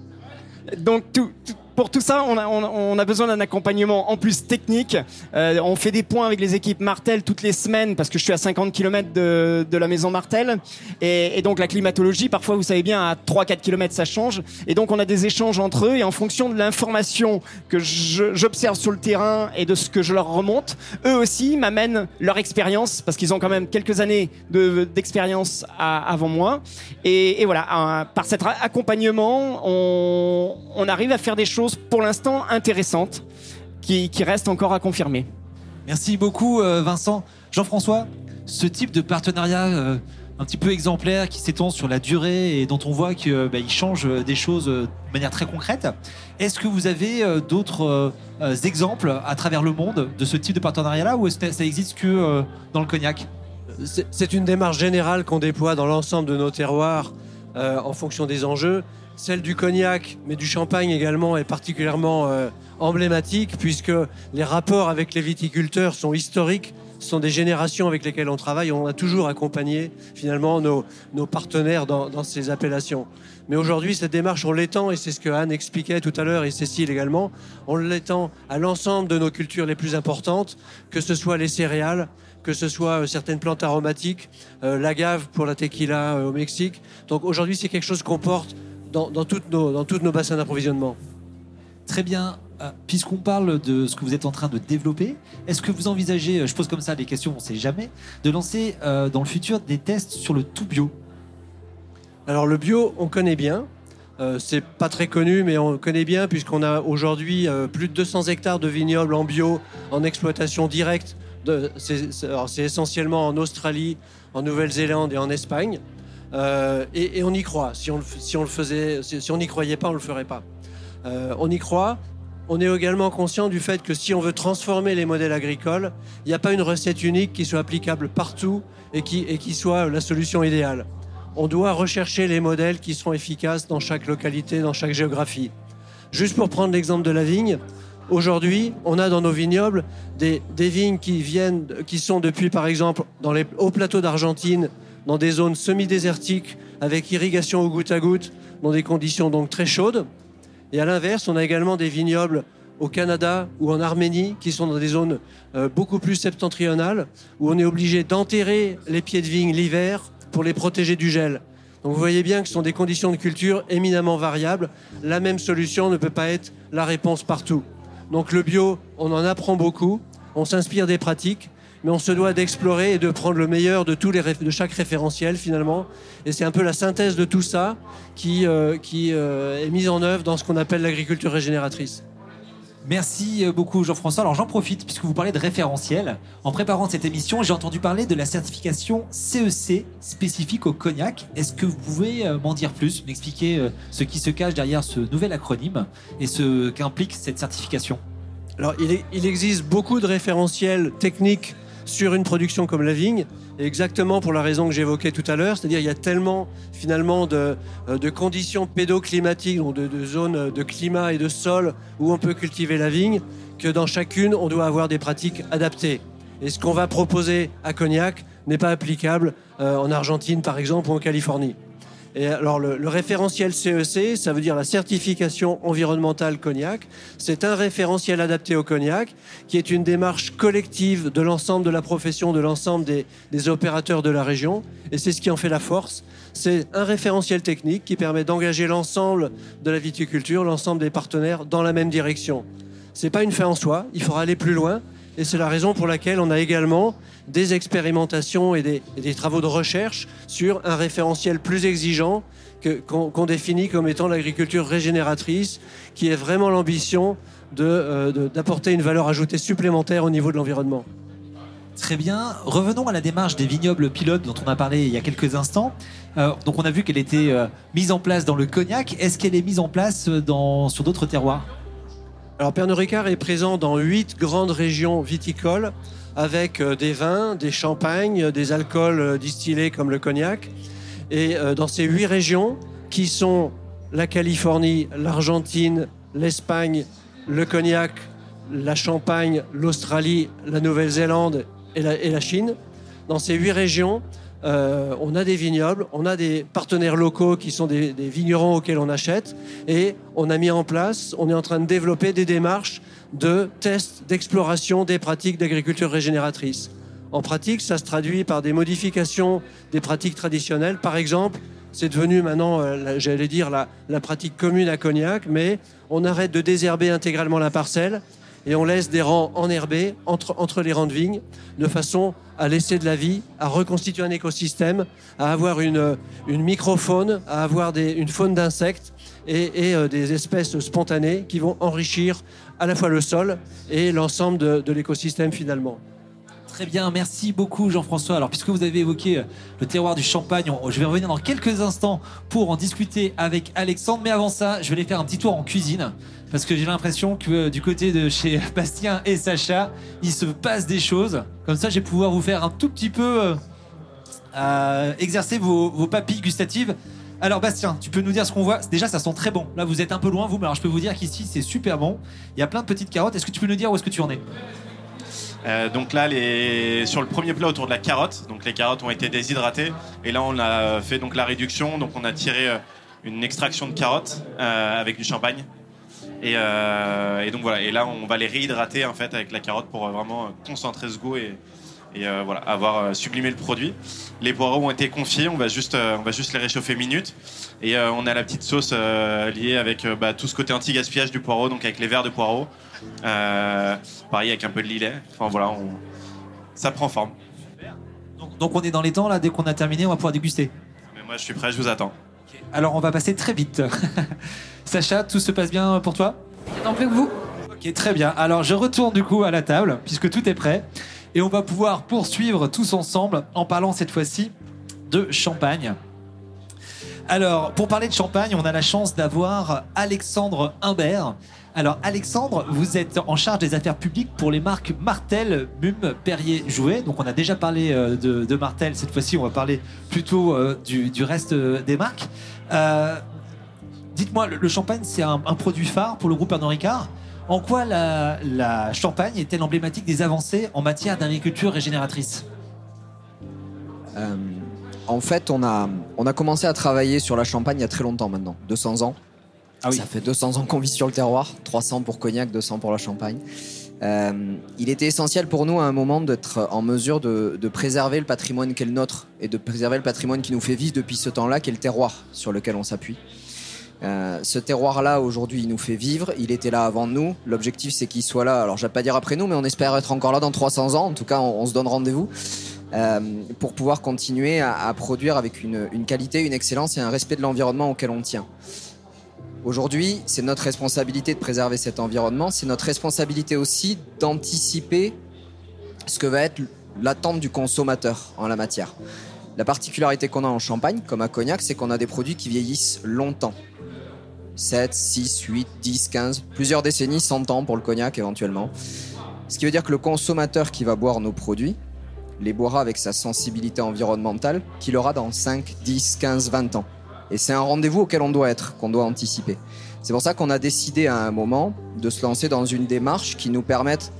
Donc tout, tout, pour tout ça, on a, besoin d'un accompagnement en plus technique. Euh, on fait des points avec les équipes Martel toutes les semaines parce que je suis à 50 km de, la maison Martel. Et, donc la climatologie, parfois, vous savez bien, à 3-4 km, ça change. Et donc on a des échanges entre eux et en fonction de l'information que j'observe sur le terrain et de ce que je leur remonte, eux aussi m'amènent leur expérience parce qu'ils ont quand même quelques années d'expérience avant moi. Et, voilà, par cet accompagnement, on arrive à faire des choses pour l'instant intéressantes qui, qui restent encore à confirmer. Merci beaucoup euh, Vincent. Jean-François, ce type de partenariat euh, un petit peu exemplaire qui s'étend sur la durée et dont on voit qu'il bah, change des choses de manière très concrète, est-ce que vous avez euh, d'autres exemples à travers le monde de ce type de partenariat-là ou est-ce que ça existe que dans le cognac? C'est une démarche générale qu'on déploie dans l'ensemble de nos terroirs en fonction des enjeux. Celle du cognac, mais du champagne également, est particulièrement euh, emblématique puisque les rapports avec les viticulteurs sont historiques. Ce sont des générations avec lesquelles on travaille. On a toujours accompagné finalement nos, partenaires dans, dans, ces appellations. Mais aujourd'hui, cette démarche, on l'étend, et c'est ce que Anne expliquait tout à l'heure, et Cécile également, on l'étend à l'ensemble de nos cultures les plus importantes, que ce soit les céréales, que ce soit euh, certaines plantes aromatiques, euh, l'agave pour la tequila euh, au Mexique. Donc aujourd'hui, c'est quelque chose qu'on porte dans, dans, toutes nos, dans tous nos bassins d'approvisionnement. Très bien. Euh, puisqu'on parle de ce que vous êtes en train de développer, est-ce que vous envisagez, euh, je pose comme ça des questions, on ne sait jamais, de lancer euh, dans le futur des tests sur le tout bio? Alors le bio, on connaît bien. Euh, c'est pas très connu, mais on connaît bien puisqu'on a aujourd'hui euh, plus de 200 hectares de vignobles en bio en exploitation directe. C'est essentiellement en Australie, en Nouvelle-Zélande et en Espagne. Euh, et, on y croit. Si on, le faisait, si, on n'y croyait pas, on le ferait pas. Euh, on y croit. On est également conscient du fait que si on veut transformer les modèles agricoles, il n'y a pas une recette unique qui soit applicable partout et qui, soit la solution idéale. On doit rechercher les modèles qui seront efficaces dans chaque localité, dans chaque géographie. Juste pour prendre l'exemple de la vigne, aujourd'hui, on a dans nos vignobles des, des vignes qui viennent, qui sont depuis, par exemple, dans les hauts plateaux d'Argentine, dans des zones semi-désertiques avec irrigation au goutte à goutte, dans des conditions donc très chaudes. Et à l'inverse, on a également des vignobles au Canada ou en Arménie qui sont dans des zones euh, beaucoup plus septentrionales où on est obligé d'enterrer les pieds de vigne l'hiver pour les protéger du gel. Donc vous voyez bien que ce sont des conditions de culture éminemment variables. La même solution ne peut pas être la réponse partout. Donc le bio, on en apprend beaucoup, on s'inspire des pratiques, mais on se doit d'explorer et de prendre le meilleur de, tous les, de chaque référentiel finalement. Et c'est un peu la synthèse de tout ça qui, euh, qui euh, est mise en œuvre dans ce qu'on appelle l'agriculture régénératrice. Merci euh, beaucoup Jean-François. Alors j'en profite puisque vous parlez de référentiel. En préparant cette émission, j'ai entendu parler de la certification CEC spécifique au cognac. Est-ce que vous pouvez m'en dire plus, m'expliquer ce qui se cache derrière ce nouvel acronyme et ce qu'implique cette certification? Alors il, est- il existe beaucoup de référentiels techniques sur une production comme la vigne, exactement pour la raison que j'évoquais tout à l'heure, c'est-à-dire il y a tellement finalement de, euh, de conditions pédoclimatiques, donc de, de zones de climat et de sol où on peut cultiver la vigne, que dans chacune on doit avoir des pratiques adaptées. Et ce qu'on va proposer à Cognac n'est pas applicable euh, en Argentine par exemple ou en Californie. Et alors le, référentiel CEC, ça veut dire la certification environnementale cognac. C'est un référentiel adapté au cognac qui est une démarche collective de l'ensemble de la profession, de l'ensemble des, des opérateurs de la région. Et c'est ce qui en fait la force. C'est un référentiel technique qui permet d'engager l'ensemble de la viticulture, l'ensemble des partenaires dans la même direction. C'est pas une fin en soi, il faudra aller plus loin. Et c'est la raison pour laquelle on a également des expérimentations et des, travaux de recherche sur un référentiel plus exigeant qu'on définit comme étant l'agriculture régénératrice, qui est vraiment l'ambition euh, d'apporter une valeur ajoutée supplémentaire au niveau de l'environnement. Très bien. Revenons à la démarche des vignobles pilotes dont on a parlé il y a quelques instants. Euh, donc on a vu qu'elle était euh, mise en place dans le cognac. Est-ce qu'elle est mise en place sur d'autres terroirs? Alors Pernod Ricard est présent dans huit grandes régions viticoles avec euh, des vins, des champagnes, des alcools euh, distillés comme le cognac. Et euh, dans ces huit régions, qui sont la Californie, l'Argentine, l'Espagne, le cognac, la Champagne, l'Australie, la Nouvelle-Zélande et et la Chine, dans ces huit régions, euh, on a des vignobles, on a des partenaires locaux qui sont des, des vignerons auxquels on achète, et on a mis en place, on est en train de développer des démarches de tests, d'exploration des pratiques d'agriculture régénératrice. En pratique, ça se traduit par des modifications des pratiques traditionnelles. Par exemple, c'est devenu maintenant, euh, la- j'allais dire, la pratique commune à Cognac, mais on arrête de désherber intégralement la parcelle et on laisse des rangs enherbés entre, entre les rangs de vignes, de façon à laisser de la vie, à reconstituer un écosystème, à avoir une, une microfaune, à avoir une faune d'insectes et, euh, des espèces spontanées qui vont enrichir à la fois le sol et l'ensemble de l'écosystème finalement. Très bien, merci beaucoup Jean-François. Alors puisque vous avez évoqué euh, le terroir du champagne, je vais revenir dans quelques instants pour en discuter avec Alexandre. Mais avant ça, je vais aller faire un petit tour en cuisine. Parce que j'ai l'impression que euh, du côté de chez <laughs> Bastien et Sacha, il se passe des choses. Comme ça, je vais pouvoir vous faire un tout petit peu euh, exercer vos, vos papilles gustatives. Alors Bastien, tu peux nous dire ce qu'on voit? Déjà, ça sent très bon. Là, vous êtes un peu loin, vous, mais alors je peux vous dire qu'ici, c'est super bon. Il y a plein de petites carottes. Est-ce que tu peux nous dire où est-ce que tu en es? Euh, donc là, les... sur le premier plat autour de la carotte, donc les carottes ont été déshydratées. Et là on a fait donc la réduction, donc on a tiré euh, une extraction de carottes euh, avec du champagne. Et, euh, et donc voilà. Et là on va les réhydrater en fait avec la carotte pour euh, vraiment euh, concentrer ce goût et, et euh, voilà avoir euh, sublimé le produit. Les poireaux ont été confiés, on va juste euh, on va juste les réchauffer une minute et euh, on a la petite sauce euh, liée avec euh, bah, tout ce côté anti-gaspillage du poireau, donc avec les verres de poireaux. Euh, pareil avec un peu de lilet. Enfin voilà, on... ça prend forme. donc, donc on est dans les temps là. Dès qu'on a terminé, on va pouvoir déguster. Mais moi je suis prêt, je vous attends. Alors on va passer très vite. <laughs> Sacha, tout se passe bien pour toi? Non plus que vous. Ok, très bien. Alors je retourne du coup à la table, puisque tout est prêt. Et on va pouvoir poursuivre tous ensemble en parlant cette fois-ci de champagne. Alors, pour parler de champagne, on a la chance d'avoir Alexandre Imbert. Alors, Alexandre, vous êtes en charge des affaires publiques pour les marques Martel, Mume, Perrier, Jouet. Donc, on a déjà parlé euh, de, Martel. Cette fois-ci, on va parler plutôt euh, du, reste euh, des marques. Dites-moi, le, champagne, c'est un, un produit phare pour le groupe Pernod Ricard? En quoi la, la Champagne est-elle emblématique des avancées en matière d'agriculture régénératrice Euh, en fait, on a, on a commencé à travailler sur la Champagne il y a très longtemps maintenant, 200 ans. Ah oui. Ça fait 200 ans qu'on vit sur le terroir, 300 pour Cognac, 200 pour la Champagne. Euh, il était essentiel pour nous à un moment d'être en mesure de, de préserver le patrimoine qui est le nôtre et de préserver le patrimoine qui nous fait vivre depuis ce temps-là, qui est le terroir sur lequel on s'appuie. Euh, ce terroir-là, aujourd'hui, il nous fait vivre. Il était là avant nous. L'objectif, c'est qu'il soit là. Alors, je vais pas dire après nous, mais on espère être encore là dans 300 ans. En tout cas, on, se donne rendez-vous euh, pour pouvoir continuer à, produire avec une qualité, une excellence et un respect de l'environnement auquel on tient. Aujourd'hui, c'est notre responsabilité de préserver cet environnement. C'est notre responsabilité aussi d'anticiper ce que va être l'attente du consommateur en la matière. La particularité qu'on a en Champagne, comme à Cognac, c'est qu'on a des produits qui vieillissent longtemps. 7, 6, 8, 10, 15, plusieurs décennies, 100 ans pour le cognac éventuellement. Ce qui veut dire que le consommateur qui va boire nos produits les boira avec sa sensibilité environnementale qu'il aura dans 5, 10, 15, 20 ans. Et c'est un rendez-vous auquel on doit être, qu'on doit anticiper. C'est pour ça qu'on a décidé à un moment de se lancer dans une démarche qui nous permette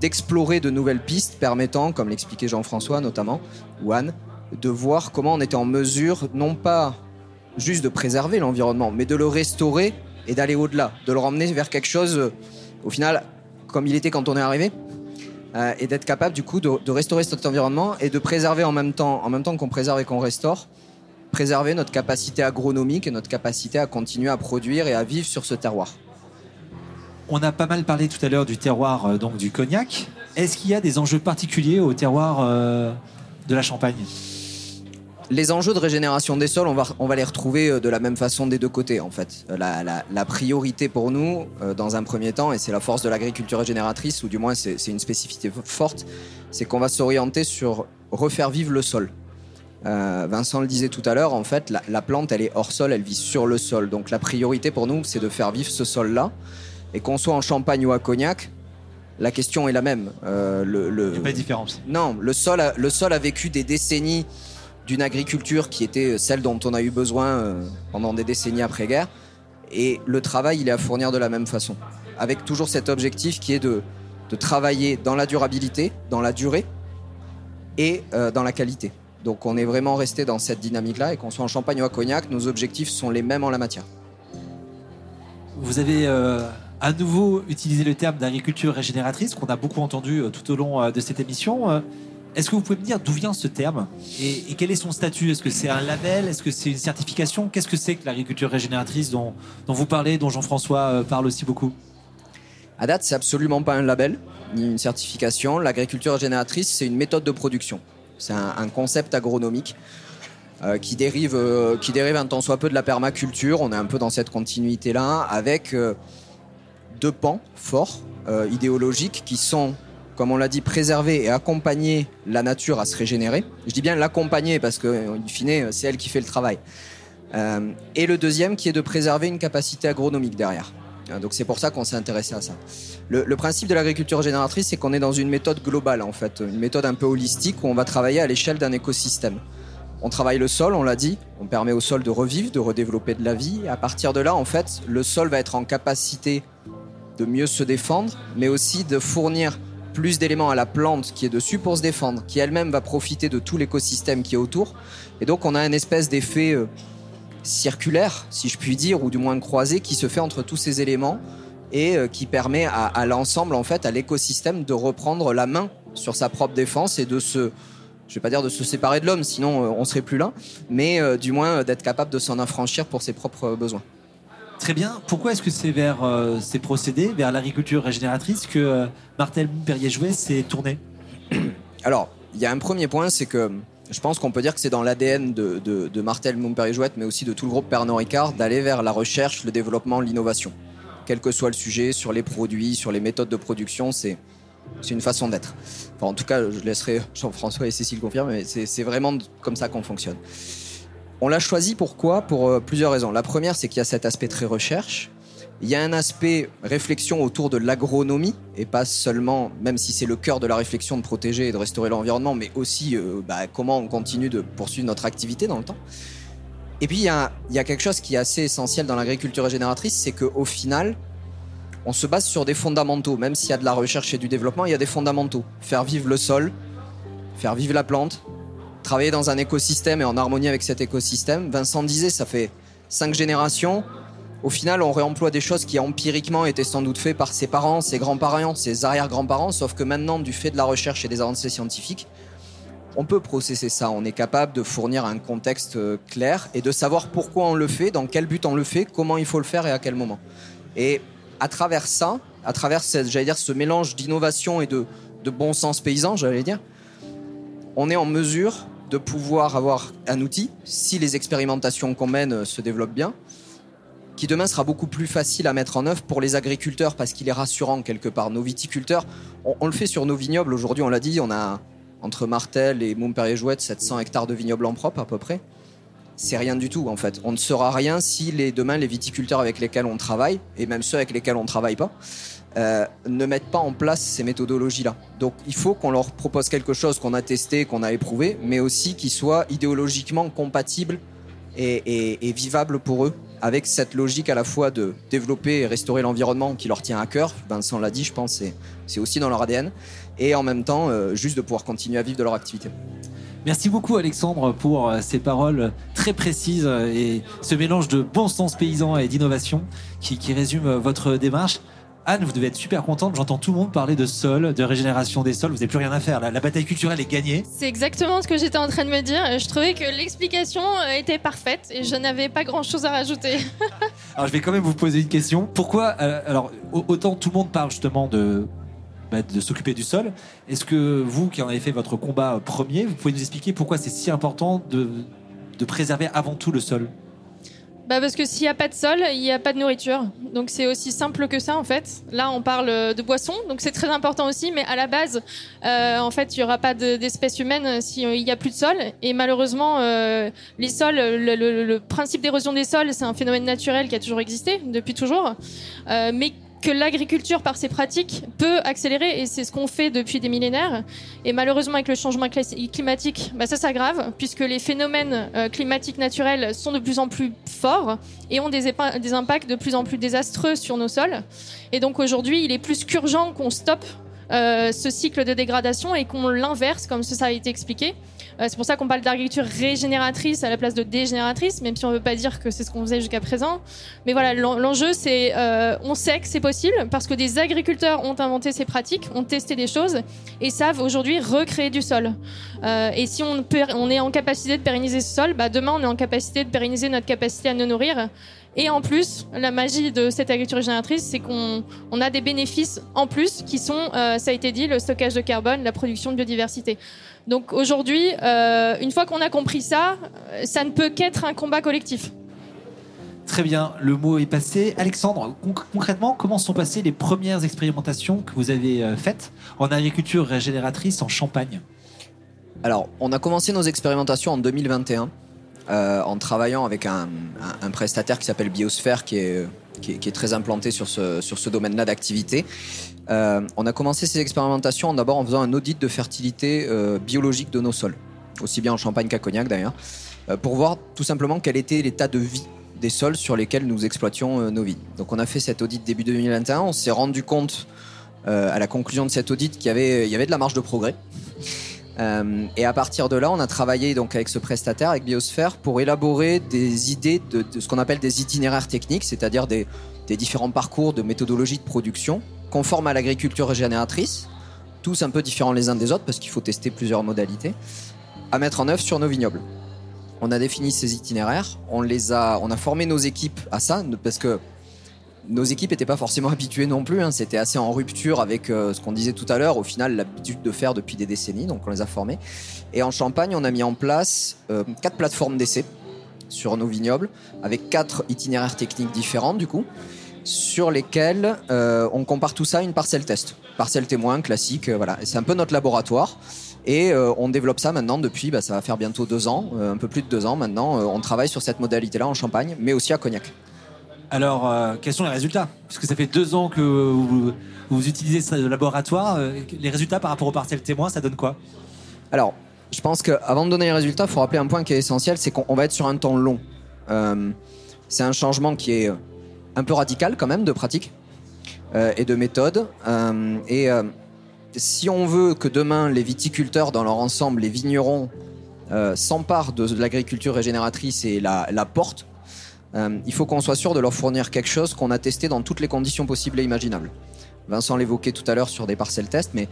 d'explorer de nouvelles pistes permettant, comme l'expliquait Jean-François notamment, ou Anne, de voir comment on était en mesure, non pas juste de préserver l'environnement, mais de le restaurer et d'aller au-delà, de le ramener vers quelque chose, euh, au final, comme il était quand on est arrivé, euh, et d'être capable du coup de, restaurer cet environnement et de préserver en même temps, en même temps qu'on préserve et qu'on restaure, préserver notre capacité agronomique et notre capacité à continuer à produire et à vivre sur ce terroir. On a pas mal parlé tout à l'heure du terroir euh, du cognac. Est-ce qu'il y a des enjeux particuliers au terroir de la Champagne? Les enjeux de régénération des sols, on va, on va les retrouver euh, de la même façon des deux côtés en fait. Euh, La, la- la priorité pour nous, euh, dans un premier temps, et c'est la force de l'agriculture régénératrice, ou du moins c'est une spécificité forte, c'est qu'on va s'orienter sur refaire vivre le sol. Euh, Vincent le disait tout à l'heure, en fait, la, la plante, elle est hors sol, elle vit sur le sol. Donc la priorité pour nous, c'est de faire vivre ce sol-là. Et qu'on soit en Champagne ou à Cognac, la question est la même. Euh, le, le- Il n'y a pas de différence. non, le sol, a, le sol a vécu des décennies d'une agriculture qui était celle dont on a eu besoin euh, pendant des décennies après-guerre. Et le travail, il est à fournir de la même façon. Avec toujours cet objectif qui est de, travailler dans la durabilité, dans la durée et euh, dans la qualité. Donc on est vraiment resté dans cette dynamique-là et qu'on soit en Champagne ou à Cognac, nos objectifs sont les mêmes en la matière. Vous avez euh, à nouveau utilisé le terme d'agriculture régénératrice qu'on a beaucoup entendu tout au long de cette émission. Est-ce que vous pouvez me dire d'où vient ce terme et, quel est son statut? Est-ce que c'est un label? Est-ce que c'est une certification? Qu'est-ce que c'est que l'agriculture régénératrice dont, vous parlez, dont Jean-François euh, parle aussi beaucoup? À date, c'est absolument pas un label ni une certification. L'agriculture régénératrice, c'est une méthode de production. C'est un, concept agronomique euh, qui dérive, euh, qui dérive un tant soit peu de la permaculture. On est un peu dans cette continuité-là, avec deux pans forts idéologiques qui sont, comme on l'a dit, préserver et accompagner la nature à se régénérer. Je dis bien l'accompagner parce que, in fine, c'est elle qui fait le travail. Euh, et le deuxième qui est de préserver une capacité agronomique derrière. Euh, Donc c'est pour ça qu'on s'est intéressé à ça. Le, le principe de l'agriculture régénératrice, c'est qu'on est dans une méthode globale en fait, une méthode un peu holistique où on va travailler à l'échelle d'un écosystème. On travaille le sol, on l'a dit, on permet au sol de revivre, de redévelopper de la vie. À partir de là, en fait, le sol va être en capacité de mieux se défendre, mais aussi de fournir plus d'éléments à la plante qui est dessus pour se défendre, qui elle-même va profiter de tout l'écosystème qui est autour. Et donc on a une espèce d'effet euh, circulaire, si je puis dire, ou du moins croisé, qui se fait entre tous ces éléments et euh, qui permet à, l'ensemble, en fait, à l'écosystème de reprendre la main sur sa propre défense et de se, je vais pas dire de se séparer de l'homme, sinon euh, on serait plus là, mais du moins d'être capable de s'en affranchir pour ses propres besoins. Très bien. Pourquoi est-ce que c'est vers euh, ces procédés, vers l'agriculture régénératrice, que euh, Martel Perrier-Jouet s'est tourné <clears throat> Alors, il y a un premier point, c'est que je pense qu'on peut dire que c'est dans l'ADN de, Martel Montpellier-Jouette, mais aussi de tout le groupe Pernod Ricard, d'aller vers la recherche, le développement, l'innovation. Quel que soit le sujet, sur les produits, sur les méthodes de production, c'est une façon d'être. En tout cas, je laisserai Jean-François et Cécile confirmer, mais c'est vraiment comme ça qu'on fonctionne. On l'a choisi pourquoi Pour euh, plusieurs raisons. La première, c'est qu'il y a cet aspect très recherche. Il y a un aspect réflexion autour de l'agronomie, et pas seulement, même si c'est le cœur de la réflexion de protéger et de restaurer l'environnement, mais aussi euh, bah, comment on continue de poursuivre notre activité dans le temps. Et puis il y a, il y a quelque chose qui est assez essentiel dans l'agriculture régénératrice, c'est qu'au final, on se base sur des fondamentaux. Même s'il y a de la recherche et du développement, il y a des fondamentaux. Faire vivre le sol, faire vivre la plante, travailler dans un écosystème et en harmonie avec cet écosystème. Vincent disait, ça fait cinq générations au final, on réemploie des choses qui empiriquement étaient sans doute faites par ses parents, ses grands-parents, ses arrière-grands-parents, sauf que maintenant, du fait de la recherche et des avancées scientifiques, on peut processer ça. On est capable de fournir un contexte euh, clair et de savoir pourquoi on le fait, dans quel but on le fait, comment il faut le faire et à quel moment. Et à travers ça, à travers j'allais dire, ce mélange d'innovation et de, de bon sens paysan, j'allais dire, on est en mesure de pouvoir avoir un outil, si les expérimentations qu'on mène euh, se développent bien, qui demain sera beaucoup plus facile à mettre en œuvre pour les agriculteurs parce qu'il est rassurant quelque part. Nos viticulteurs, on, le fait sur nos vignobles. Aujourd'hui, on l'a dit, on a entre Martel et Montpellier-Jouette 700 hectares de vignobles en propre à peu près. C'est rien du tout en fait. On ne sera rien si les, demain les viticulteurs avec lesquels on travaille, et même ceux avec lesquels on ne travaille pas, euh, ne mettent pas en place ces méthodologies-là. Donc il faut qu'on leur propose quelque chose qu'on a testé, qu'on a éprouvé, mais aussi qui soit idéologiquement compatible et vivable pour eux avec cette logique à la fois de développer et restaurer l'environnement qui leur tient à cœur. Vincent l'a dit, je pense, c'est aussi dans leur ADN. Et en même temps, euh, juste de pouvoir continuer à vivre de leur activité. Merci beaucoup Alexandre pour euh, ces paroles très précises euh, et ce mélange de bon sens paysan et d'innovation qui, qui résume votre démarche. Anne, vous devez être super contente. J'entends tout le monde parler de sol, de régénération des sols. Vous n'avez plus rien à faire. La, bataille culturelle est gagnée. C'est exactement ce que j'étais en train de me dire. Je trouvais que l'explication euh, était parfaite et je n'avais pas grand chose à rajouter. <laughs> alors, je vais quand même vous poser une question. Pourquoi euh, Alors, autant tout le monde parle justement de bah, de s'occuper du sol. Est-ce que vous, qui en avez fait votre combat premier, vous pouvez nous expliquer pourquoi c'est si important de, de préserver avant tout le sol? Bah parce que s'il n'y a pas de sol, il n'y a pas de nourriture. Donc c'est aussi simple que ça en fait. Là on parle de boissons, donc c'est très important aussi, mais à la base, euh, en fait, il n'y aura pas d'espèces humaines s'il n'y a plus de sol. Et malheureusement, euh, les sols, le, le, le principe d'érosion des sols, c'est un phénomène naturel qui a toujours existé depuis toujours, euh, mais que l'agriculture, par ses pratiques, peut accélérer, et c'est ce qu'on fait depuis des millénaires. Et malheureusement, avec le changement climatique, bah, ça s'aggrave, puisque les phénomènes euh, climatiques naturels sont de plus en plus forts et ont des, impacts de plus en plus désastreux sur nos sols. Et donc aujourd'hui, il est plus qu'urgent qu'on stoppe euh, ce cycle de dégradation et qu'on l'inverse, comme ça a été expliqué. Euh, c'est pour ça qu'on parle d'agriculture régénératrice à la place de dégénératrice, même si on ne veut pas dire que c'est ce qu'on faisait jusqu'à présent. Mais voilà, l'enjeu, c'est euh, on sait que c'est possible parce que des agriculteurs ont inventé ces pratiques, ont testé des choses et savent aujourd'hui recréer du sol. Euh, et si on, est en capacité de pérenniser ce sol, bah demain on est en capacité de pérenniser notre capacité à nous nourrir. Et en plus, la magie de cette agriculture régénératrice, c'est qu'on on a des bénéfices en plus qui sont, ça a été dit, le stockage de carbone, la production de biodiversité. Donc aujourd'hui, euh, une fois qu'on a compris ça, ça ne peut qu'être un combat collectif. Très bien, le mot est passé. Alexandre, concrètement, comment sont passées les premières expérimentations que vous avez euh, faites en agriculture régénératrice en Champagne? Alors, on a commencé nos expérimentations en 2021 euh, en travaillant avec un, prestataire qui s'appelle Biosphère, qui est, très implanté sur ce, domaine-là d'activité. Euh, on a commencé ces expérimentations d'abord en faisant un audit de fertilité euh, biologique de nos sols, aussi bien en Champagne qu'à Cognac d'ailleurs, pour voir tout simplement quel était l'état de vie des sols sur lesquels nous exploitions nos vignes. Donc on a fait cet audit début 2021, on s'est rendu compte à la conclusion de cet audit qu'il y avait de la marge de progrès. Et à partir de là, on a travaillé donc avec ce prestataire, avec Biosphère, pour élaborer des idées de, ce qu'on appelle des itinéraires techniques, c'est-à-dire des, des différents parcours de méthodologie de production conformes à l'agriculture régénératrice, tous un peu différents les uns des autres parce qu'il faut tester plusieurs modalités, à mettre en œuvre sur nos vignobles. On a défini ces itinéraires, on les a, on a formé nos équipes à ça parce que nos équipes n'étaient pas forcément habituées non plus. Hein. C'était assez en rupture avec euh, ce qu'on disait tout à l'heure. Au final, l'habitude de faire depuis des décennies, donc on les a formés. Et en Champagne, on a mis en place euh, quatre plateformes d'essai sur nos vignobles, avec quatre itinéraires techniques différents du coup sur lesquels euh, on compare tout ça à une parcelle test. Parcelle témoin classique, voilà. C'est un peu notre laboratoire. Et on développe ça maintenant depuis, bah, ça va faire bientôt deux ans, un peu plus de deux ans maintenant. on travaille sur cette modalité-là en Champagne, mais aussi à Cognac. Alors, quels sont les résultats? Puisque ça fait deux ans que vous, utilisez ce laboratoire, les résultats par rapport aux parcelles témoins, ça donne quoi? Alors, je pense qu'avant de donner les résultats, il faut rappeler un point qui est essentiel, c'est qu'on va être sur un temps long. c'est un changement qui est un peu radical quand même de pratique euh, et de méthode. Euh, et euh, si on veut que demain les viticulteurs dans leur ensemble, les vignerons, s'emparent de, l'agriculture régénératrice et la, la porte, euh, il faut qu'on soit sûr de leur fournir quelque chose qu'on a testé dans toutes les conditions possibles et imaginables. Vincent l'évoquait tout à l'heure sur des parcelles tests, mais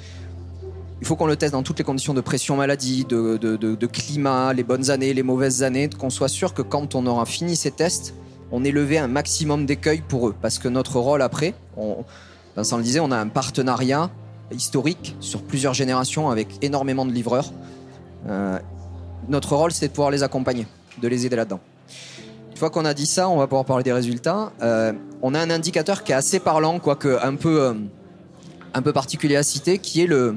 il faut qu'on le teste dans toutes les conditions de pression maladie, de climat, les bonnes années, les mauvaises années, qu'on soit sûr que quand on aura fini ces tests, on ait levé un maximum d'écueils pour eux. Parce que notre rôle après, on, Vincent le disait, on a un partenariat historique sur plusieurs générations avec énormément de livreurs. Euh, notre rôle, c'est de pouvoir les accompagner, de les aider là-dedans. Une fois qu'on a dit ça, on va pouvoir parler des résultats. Euh, on a un indicateur qui est assez parlant, quoique un peu, euh, un peu particulier à citer, qui est le,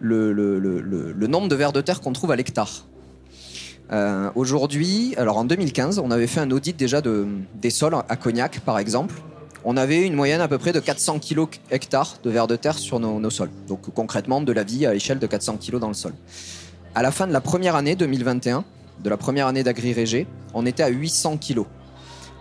le, le, le, nombre de vers de terre qu'on trouve à l'hectare. Euh, Aujourd'hui, alors en 2015, on avait fait un audit déjà de, des sols à Cognac, par exemple. On avait une moyenne à peu près de 400 kg hectares de vers de terre sur nos, nos sols. Donc concrètement, de la vie à l'échelle de 400 kg dans le sol. À la fin de la première année 2021, de la première année d'agri-régé, on était à 800 kg.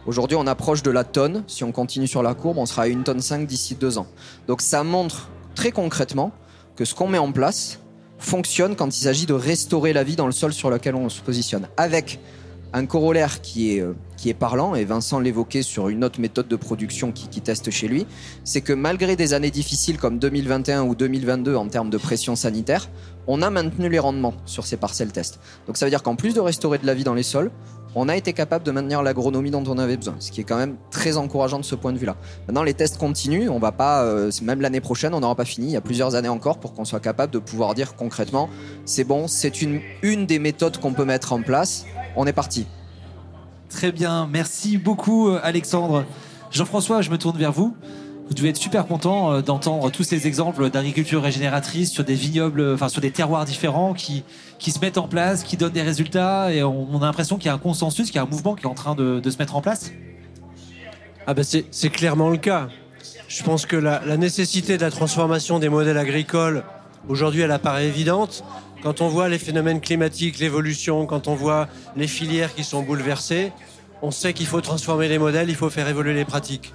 Aujourd'hui, on approche de la tonne. Si on continue sur la courbe, on sera à une tonne 5 d'ici deux ans. Donc ça montre très concrètement que ce qu'on met en place fonctionne quand il s'agit de restaurer la vie dans le sol sur lequel on se positionne. Avec un corollaire qui est, euh, qui est parlant, et Vincent l'évoquait sur une autre méthode de production qui, qui teste chez lui, c'est que malgré des années difficiles comme 2021 ou 2022 en termes de pression sanitaire, on a maintenu les rendements sur ces parcelles tests. Donc ça veut dire qu'en plus de restaurer de la vie dans les sols, on a été capable de maintenir l'agronomie dont on avait besoin, ce qui est quand même très encourageant de ce point de vue-là. Maintenant, les tests continuent, on va pas, euh, même l'année prochaine, on n'aura pas fini, il y a plusieurs années encore pour qu'on soit capable de pouvoir dire concrètement, c'est bon, c'est une, une des méthodes qu'on peut mettre en place, on est parti. Très bien, merci beaucoup euh, Alexandre. Jean-François, je me tourne vers vous. Vous devez être super content euh, d'entendre tous ces exemples d'agriculture régénératrice sur des vignobles, enfin sur des terroirs différents qui, qui se mettent en place, qui donnent des résultats et on, a l'impression qu'il y a un consensus, qu'il y a un mouvement qui est en train de, de se mettre en place. Ah ben c'est clairement le cas. Je pense que la, la nécessité de la transformation des modèles agricoles, aujourd'hui, elle apparaît évidente. Quand on voit les phénomènes climatiques, l'évolution, quand on voit les filières qui sont bouleversées, on sait qu'il faut transformer les modèles, il faut faire évoluer les pratiques.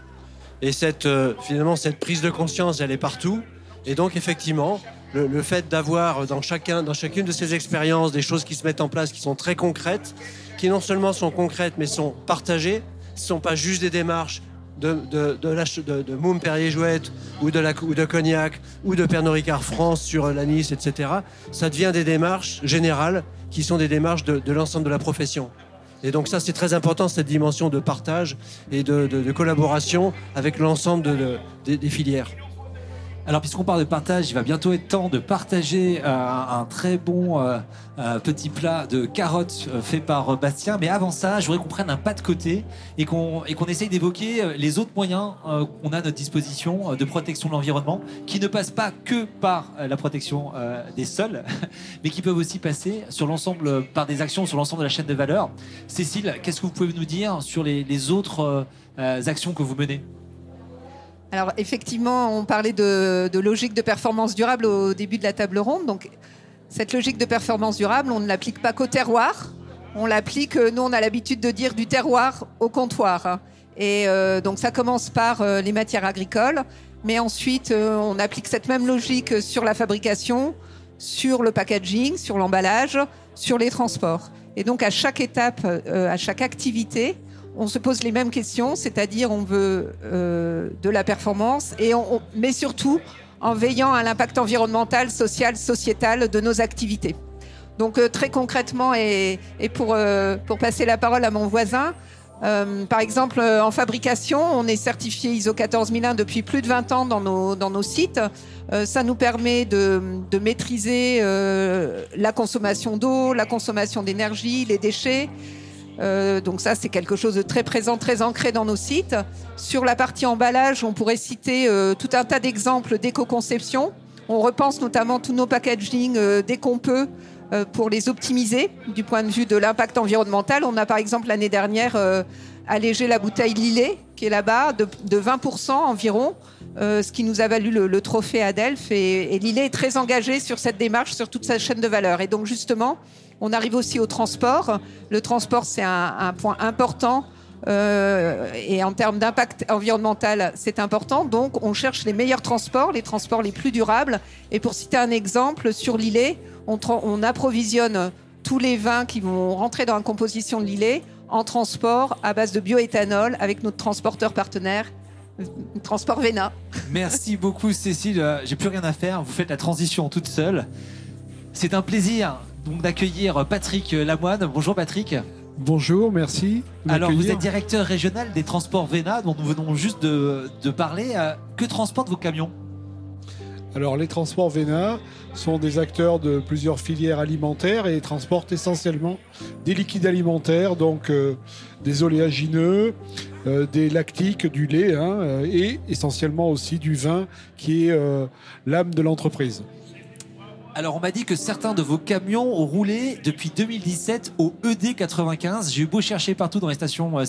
Et cette, euh, finalement, cette prise de conscience, elle est partout. Et donc, effectivement, le, le fait d'avoir dans, chacun, dans chacune de ces expériences des choses qui se mettent en place, qui sont très concrètes, qui non seulement sont concrètes, mais sont partagées, ce ne sont pas juste des démarches de, de, de, de, Moum Perrier-Jouette ou de, la, ou de Cognac ou de Pernod Ricard France sur la Nice, etc. Ça devient des démarches générales qui sont des démarches de, de l'ensemble de la profession. Et donc ça, c'est très important, cette dimension de partage et de, collaboration avec l'ensemble de, de- des- des filières. Alors, puisqu'on parle de partage, il va bientôt être temps de partager euh, un, très bon euh, euh, petit plat de carottes fait par Bastien. Mais avant ça, je voudrais qu'on prenne un pas de côté et qu'on essaye d'évoquer les autres moyens qu'on a à notre disposition de protection de l'environnement, qui ne passent pas que par la protection des sols, <laughs> mais qui peuvent aussi passer sur l'ensemble par des actions sur l'ensemble de la chaîne de valeur. Cécile, qu'est-ce que vous pouvez nous dire sur les, autres actions que vous menez? Alors effectivement, on parlait de, logique de performance durable au début de la table ronde. Donc cette logique de performance durable, on ne l'applique pas qu'au terroir. On l'applique, euh, nous on a l'habitude de dire du terroir au comptoir. hein. Et euh, donc ça commence par euh, les matières agricoles, mais ensuite on applique cette même logique sur la fabrication, sur le packaging, sur l'emballage, sur les transports. Et donc à chaque étape, à chaque activité, on se pose les mêmes questions, c'est-à-dire on veut euh, de la performance, et on, mais surtout en veillant à l'impact environnemental, social, sociétal de nos activités. Donc euh, très concrètement, et, pour, euh, pour passer la parole à mon voisin, par exemple, en fabrication, on est certifié ISO 14001 depuis plus de 20 ans dans nos, dans nos sites. Ça nous permet de, de maîtriser la consommation d'eau, la consommation d'énergie, les déchets. Euh, donc ça, c'est quelque chose de très présent, très ancré dans nos sites. Sur la partie emballage, on pourrait citer euh, tout un tas d'exemples d'éco-conception. On repense notamment tous nos packaging euh, dès qu'on peut euh, pour les optimiser du point de vue de l'impact environnemental. On a par exemple l'année dernière euh, allégé la bouteille Lillet qui est là-bas de, de 20% environ, euh, ce qui nous a valu le, le trophée Adelph. Et, et Lillet est très engagé sur cette démarche, sur toute sa chaîne de valeur. Et donc justement, on arrive aussi au transport. Le transport, c'est un, point important. euh, et en termes d'impact environnemental, c'est important. Donc, on cherche les meilleurs transports, les transports les plus durables. Et pour citer un exemple, sur l'îlet, on, approvisionne tous les vins qui vont rentrer dans la composition de l'îlet en transport à base de bioéthanol avec notre transporteur partenaire, Transport Vena. <laughs> Merci beaucoup Cécile, Euh, j'ai plus rien à faire, vous faites la transition toute seule. C'est un plaisir donc d'accueillir Patrick Lamoine. Bonjour Patrick. Bonjour, merci. Alors vous êtes directeur régional des transports Vena dont nous venons juste de, de parler. Euh, Que transportent vos camions? Alors, les transports Vena sont des acteurs de plusieurs filières alimentaires et transportent essentiellement des liquides alimentaires, donc euh, des oléagineux, euh, des lactiques, du lait hein, et essentiellement aussi du vin qui est euh, l'âme de l'entreprise. Alors on m'a dit que certains de vos camions ont roulé depuis 2017 au E ED95. J'ai eu beau chercher partout dans les stations euh,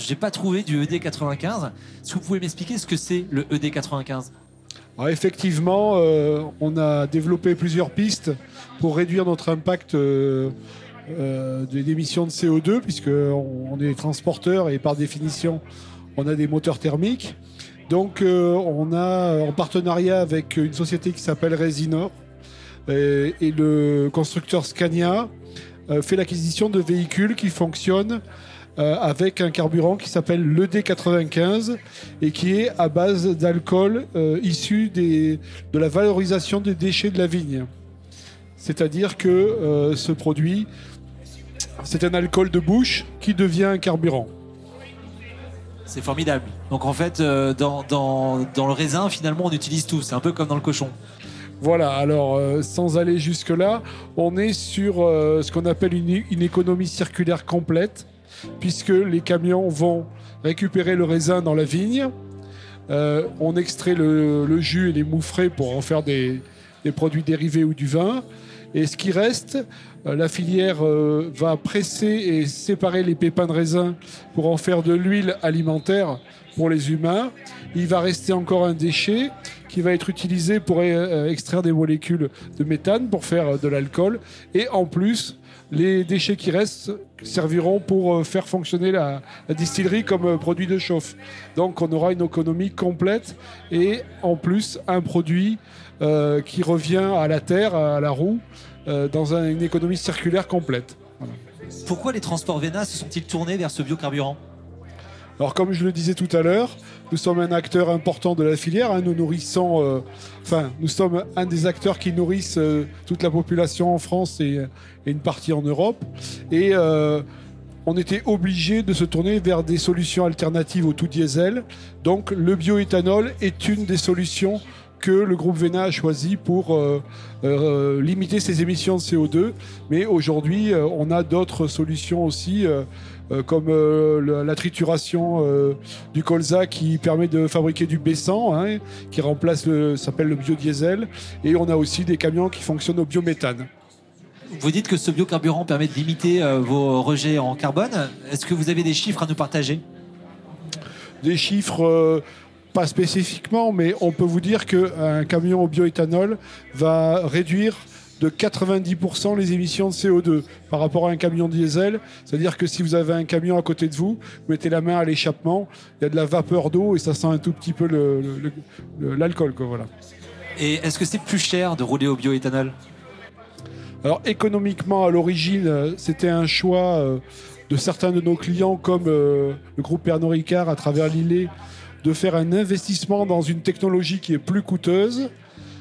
j'ai pas trouvé du E ED95. Est-ce que vous pouvez m'expliquer ce que c'est le E ED95 Alors, effectivement, euh, on a développé plusieurs pistes pour réduire notre impact euh, euh, de CO2, puisque on, on est transporteur et par définition, on a des moteurs thermiques. Donc, on a en partenariat avec une société qui s'appelle Resinor euh, et le constructeur Scania euh, fait l'acquisition de véhicules qui fonctionnent euh, avec un carburant qui s'appelle l'ED95 et qui est à base d'alcool issu des, de la valorisation des déchets de la vigne. C'est-à-dire que ce produit, c'est un alcool de bouche qui devient un carburant. C'est formidable. Donc en fait, dans le raisin, finalement, on utilise tout. C'est un peu comme dans le cochon. Voilà, alors euh, sans aller jusque-là, on est sur euh, ce qu'on appelle une, économie circulaire complète, puisque les camions vont récupérer le raisin dans la vigne, euh, on extrait le, jus et les mous frais pour en faire des, produits dérivés ou du vin, et ce qui reste, la filière va presser et séparer les pépins de raisin pour en faire de l'huile alimentaire pour les humains. Il va rester encore un déchet qui va être utilisé pour euh, extraire des molécules de méthane pour faire euh, de l'alcool. Et en plus, les déchets qui restent serviront pour euh, faire fonctionner la, distillerie comme euh, produit de chauffe. Donc on aura une économie complète et en plus un produit euh, qui revient à la terre, à la roue, euh, dans un- une économie circulaire complète. Pourquoi les transports Vena se sont-ils tournés vers ce biocarburant? Alors, comme je le disais tout à l'heure, nous sommes un acteur important de la filière. hein. nous nourrissons, euh, enfin, nous sommes un des acteurs qui nourrissent euh, toute la population en France et, une partie en Europe. Et euh, on était obligé de se tourner vers des solutions alternatives au tout diesel. Donc, le bioéthanol est une des solutions que le groupe Vena a choisi pour limiter ses émissions de CO2. Mais aujourd'hui, on a d'autres solutions aussi, comme euh, la trituration euh, du colza qui permet de fabriquer du baissant, hein, qui remplace le, s'appelle le biodiesel. Et on a aussi des camions qui fonctionnent au biométhane. Vous dites que ce biocarburant permet de limiter euh, vos rejets en carbone. Est-ce que vous avez des chiffres à nous partager? Des chiffres, euh, pas spécifiquement, mais on peut vous dire qu'un camion au bioéthanol va réduire de 90% les émissions de CO2 par rapport à un camion diesel. C'est-à-dire que si vous avez un camion à côté de vous, vous mettez la main à l'échappement, il y a de la vapeur d'eau et ça sent un tout petit peu l'alcool. voilà. Et est-ce que c'est plus cher de rouler au bioéthanol? Alors économiquement, à l'origine, euh, c'était un choix euh, de certains de nos clients, comme euh, le groupe Pernod Ricard à travers l'îlet, de faire un investissement dans une technologie qui est plus coûteuse,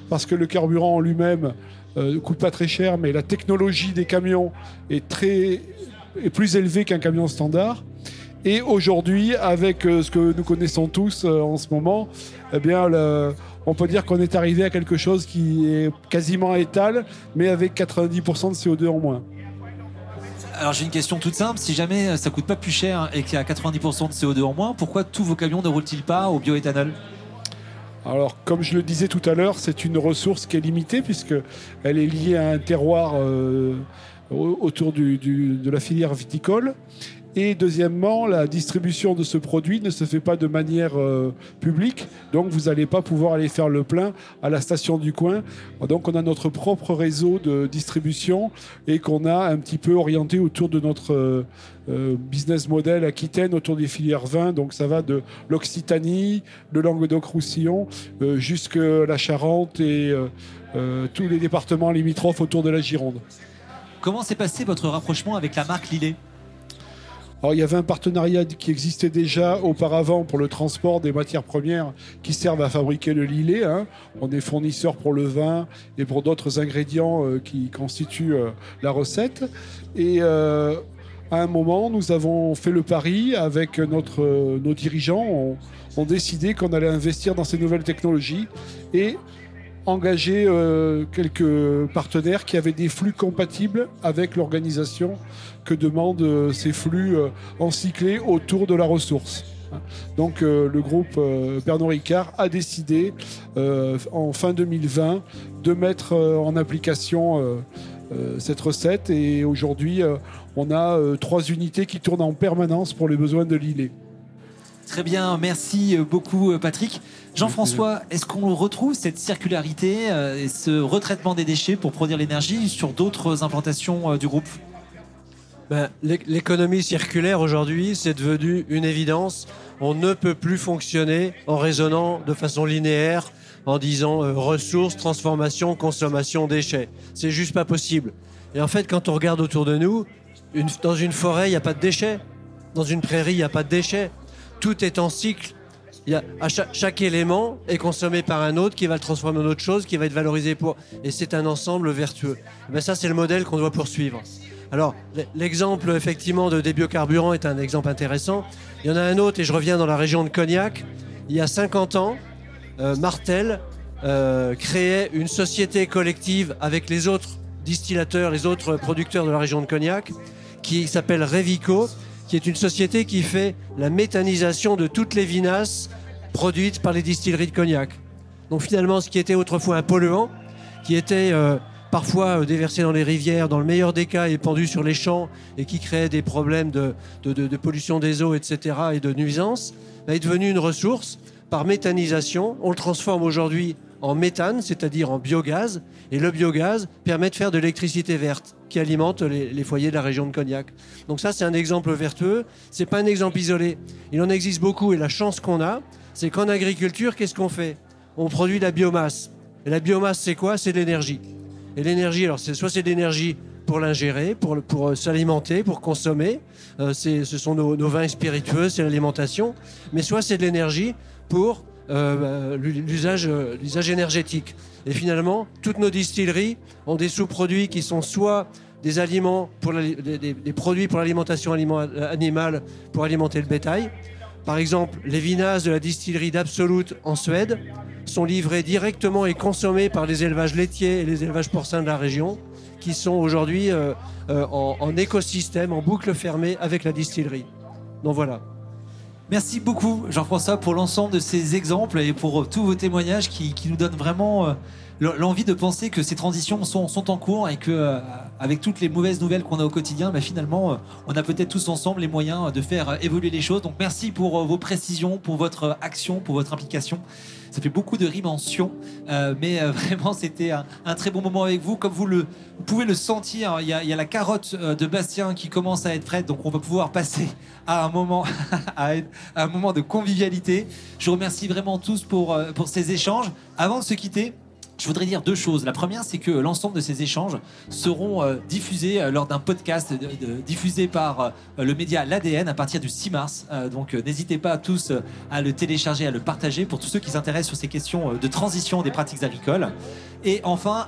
parce que le carburant en lui-même euh, ne coûte pas très cher, mais la technologie des camions est très est plus élevée qu'un camion standard. Et aujourd'hui, avec euh, ce que nous connaissons tous euh, en ce moment, eh bien, on peut dire qu'on est arrivé à quelque chose qui est quasiment étal, mais avec 90% de CO2 en moins. Alors j'ai une question toute simple. Si jamais euh, ça coûte pas plus cher et qu'il y a 90% de CO2 en moins, pourquoi tous vos camions ne roulent-ils pas au bioéthanol? Alors, comme je le disais tout à l'heure, c'est une ressource qui est limitée puisque elle est liée à un terroir euh, au- autour de la filière viticole. Et deuxièmement, la distribution de ce produit ne se fait pas de manière euh, publique, donc vous n'allez pas pouvoir aller faire le plein à la station du coin. Donc on a notre propre réseau de distribution et qu'on a un petit peu orienté autour de notre euh, euh, business model Aquitaine, autour des filières vins. Donc ça va de l'Occitanie, le Languedoc-Roussillon, euh, jusque la Charente et tous les départements limitrophes autour de la Gironde. Comment s'est passé votre rapprochement avec la marque Lillet? Alors il y avait un partenariat qui existait déjà auparavant pour le transport des matières premières qui servent à fabriquer le lilet. hein. On est fournisseur pour le vin et pour d'autres ingrédients euh, qui constituent euh, la recette. Et euh, à un moment, nous avons fait le pari avec notre, nos dirigeants, ont, ont décidé qu'on allait investir dans ces nouvelles technologies et engager quelques partenaires qui avaient des flux compatibles avec l'organisation que demandent euh, ces flux euh, encyclés autour de la ressource. Donc euh, le groupe Pernod Ricard a décidé en fin 2020 de mettre en application cette recette et aujourd'hui on a trois unités qui tournent en permanence pour les besoins de l'îlet. Très bien, merci beaucoup Patrick. Jean-François, est-ce qu'on retrouve cette circularité et ce retraitement des déchets pour produire l'énergie sur d'autres implantations du groupe? Ben, l'é- L'économie circulaire aujourd'hui, c'est devenu une évidence. On ne peut plus fonctionner en raisonnant de façon linéaire, en disant euh, ressources, transformation, consommation, déchets. C'est juste pas possible. Et en fait, quand on regarde autour de nous, dans une forêt, il n'y a pas de déchets. Dans une prairie, il n'y a pas de déchets. Tout est en cycle. Chaque, chaque élément est consommé par un autre qui va le transformer en autre chose, qui va être valorisé pour. Et c'est un ensemble vertueux. Ben ça, c'est le modèle qu'on doit poursuivre. Alors, l'exemple effectivement de des biocarburants est un exemple intéressant. Il y en a un autre, et je reviens dans la région de Cognac. Il y a 50 ans, euh, Martel euh, créait une société collective avec les autres distillateurs, les autres producteurs de la région de Cognac, qui s'appelle Revico, qui est une société qui fait la méthanisation de toutes les vinasses produites par les distilleries de Cognac. Donc finalement, ce qui était autrefois un polluant, qui était euh, parfois euh, déversé dans les rivières, dans le meilleur des cas, épandu sur les champs et qui créait des problèmes de, pollution des eaux, etc., et de nuisances, bah, est devenu une ressource par méthanisation. On le transforme aujourd'hui en méthane, c'est-à-dire en biogaz, et le biogaz permet de faire de l'électricité verte qui alimente les, les foyers de la région de Cognac. Donc ça, c'est un exemple vertueux. C'est pas un exemple isolé. Il en existe beaucoup, et la chance qu'on a, c'est qu'en agriculture, qu'est-ce qu'on fait? On produit de la biomasse. Et la biomasse, c'est quoi? C'est de l'énergie. Et l'énergie, alors soit c'est de l'énergie pour l'ingérer, pour, euh, s'alimenter, pour consommer. Euh, ce sont nos, vins spiritueux, c'est l'alimentation. Mais soit c'est de l'énergie pour euh, l'usage, énergétique. Et finalement, toutes nos distilleries ont des sous-produits qui sont soit des aliments des, produits pour l'alimentation aliment- animale pour alimenter le bétail. Par exemple, les vinasses de la distillerie d'Absolute en Suède sont livrés directement et consommés par les élevages laitiers et les élevages porcins de la région, qui sont aujourd'hui euh, euh, en, en écosystème, en boucle fermée avec la distillerie. Donc voilà. Merci beaucoup Jean-François pour l'ensemble de ces exemples et pour euh, tous vos témoignages qui, nous donnent vraiment euh, l'envie de penser que ces transitions sont, en cours et que euh, avec toutes les mauvaises nouvelles qu'on a au quotidien, bah, finalement, on a peut-être tous ensemble les moyens de faire évoluer les choses. Donc merci pour vos précisions, pour votre action, pour votre implication. Ça fait beaucoup de rimes en sion, euh, mais euh, <laughs> vraiment c'était un, très bon moment avec vous. Comme vous le pouvez le sentir, il y a, il y a la carotte euh, de Bastien qui commence à être prête, donc on va pouvoir passer <laughs> à un moment, <laughs> à un moment de convivialité. Je vous remercie vraiment tous pour, euh, pour ces échanges. Avant de se quitter, je voudrais dire deux choses. La première, c'est que l'ensemble de ces échanges seront euh, diffusés euh, lors d'un podcast diffusé par euh, le média L'ADN à partir du 6 mars. Donc n'hésitez pas tous à le télécharger, à le partager pour tous ceux qui s'intéressent sur ces questions de transition des pratiques agricoles. Et enfin,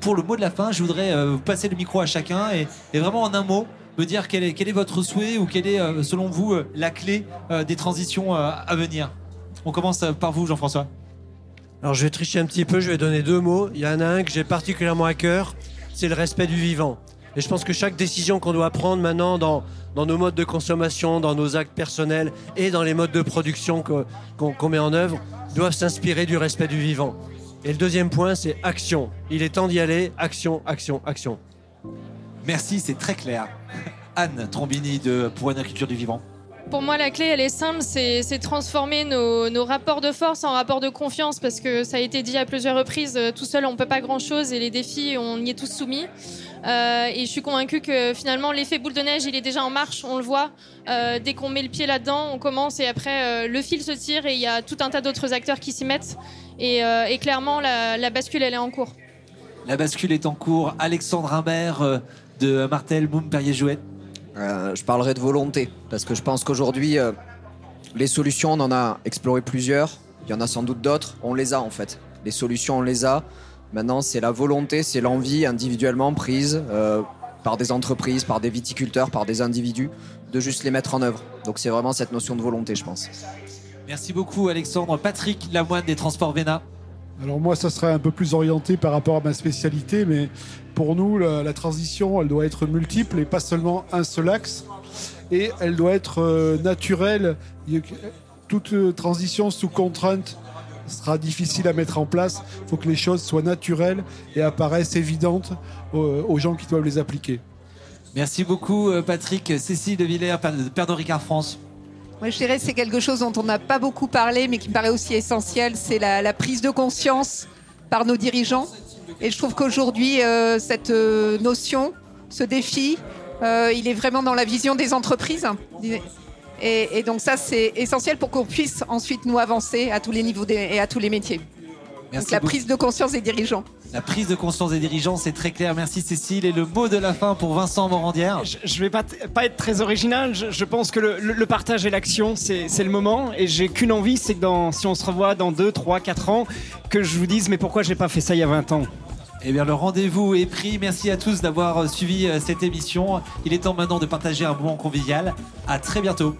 pour le mot de la fin, je voudrais passer le micro à chacun et, vraiment en un mot me dire quel est, quel est votre souhait ou quelle est, selon vous, la clé des transitions à venir. On commence par vous, Jean-François. Alors je vais tricher un petit peu, je vais donner deux mots. Il y en a un que j'ai particulièrement à cœur, c'est le respect du vivant. Et je pense que chaque décision qu'on doit prendre maintenant dans, dans nos modes de consommation, dans nos actes personnels et dans les modes de production qu'on met en œuvre, doivent s'inspirer du respect du vivant. Et le deuxième point, c'est action. Il est temps d'y aller. Action, action, action. Merci, c'est très clair. Anne Trombini de Pour une agriculture du vivant. Pour moi, la clé, elle est simple, c'est transformer nos, rapports de force en rapports de confiance, parce que ça a été dit à plusieurs reprises, euh, tout seul, on peut pas grand-chose, et les défis, on y est tous soumis. Euh, et je suis convaincue que finalement, l'effet boule de neige, il est déjà en marche, on le voit. Euh, dès qu'on met le pied là-dedans, on commence, et après, le fil se tire, et il y a tout un tas d'autres acteurs qui s'y mettent. Et, clairement, la, bascule, elle est en cours. La bascule est en cours. Alexandre Imbert de Martel, Moum, Perrier-Jouet. Euh, je parlerai de volonté, parce que je pense qu'aujourd'hui, euh, les solutions, on en a exploré plusieurs. Il y en a sans doute d'autres. On les a en fait. Les solutions, on les a. Maintenant, c'est la volonté, c'est l'envie individuellement prise euh, par des entreprises, par des viticulteurs, par des individus, de juste les mettre en œuvre. Donc c'est vraiment cette notion de volonté, je pense. Merci beaucoup Alexandre. Patrick Lamoine des Transports Véna. Alors moi, ça serait un peu plus orienté par rapport à ma spécialité, mais pour nous, la, transition, elle doit être multiple et pas seulement un seul axe. Et elle doit être euh, naturelle. Toute euh, transition sous contrainte sera difficile à mettre en place. Il faut que les choses soient naturelles et apparaissent évidentes aux, aux gens qui doivent les appliquer. Merci beaucoup euh, Patrick. Cécile de Villers, Père de Ricard France. Moi, je dirais que c'est quelque chose dont on n'a pas beaucoup parlé, mais qui me paraît aussi essentiel, c'est la, la prise de conscience par nos dirigeants. Et je trouve qu'aujourd'hui, euh, cette euh, notion, ce défi, euh, il est vraiment dans la vision des entreprises. Et, et donc ça, c'est essentiel pour qu'on puisse ensuite nous avancer à tous les niveaux des- et à tous les métiers. Merci donc la beaucoup. prise de conscience des dirigeants. La prise de conscience des dirigeants, c'est très clair. Merci Cécile. Et le mot de la fin pour Vincent Morandière. Je, je vais pas, être très original. Je, je pense que le, le- le partage et l'action, c'est le moment. Et j'ai qu'une envie, c'est que dans, si on se revoit dans 2, 3, 4 ans, que je vous dise, mais pourquoi j'ai pas fait ça il y a 20 ans? Eh bien, le rendez-vous est pris. Merci à tous d'avoir euh, suivi euh, cette émission. Il est temps maintenant de partager un moment convivial. À très bientôt.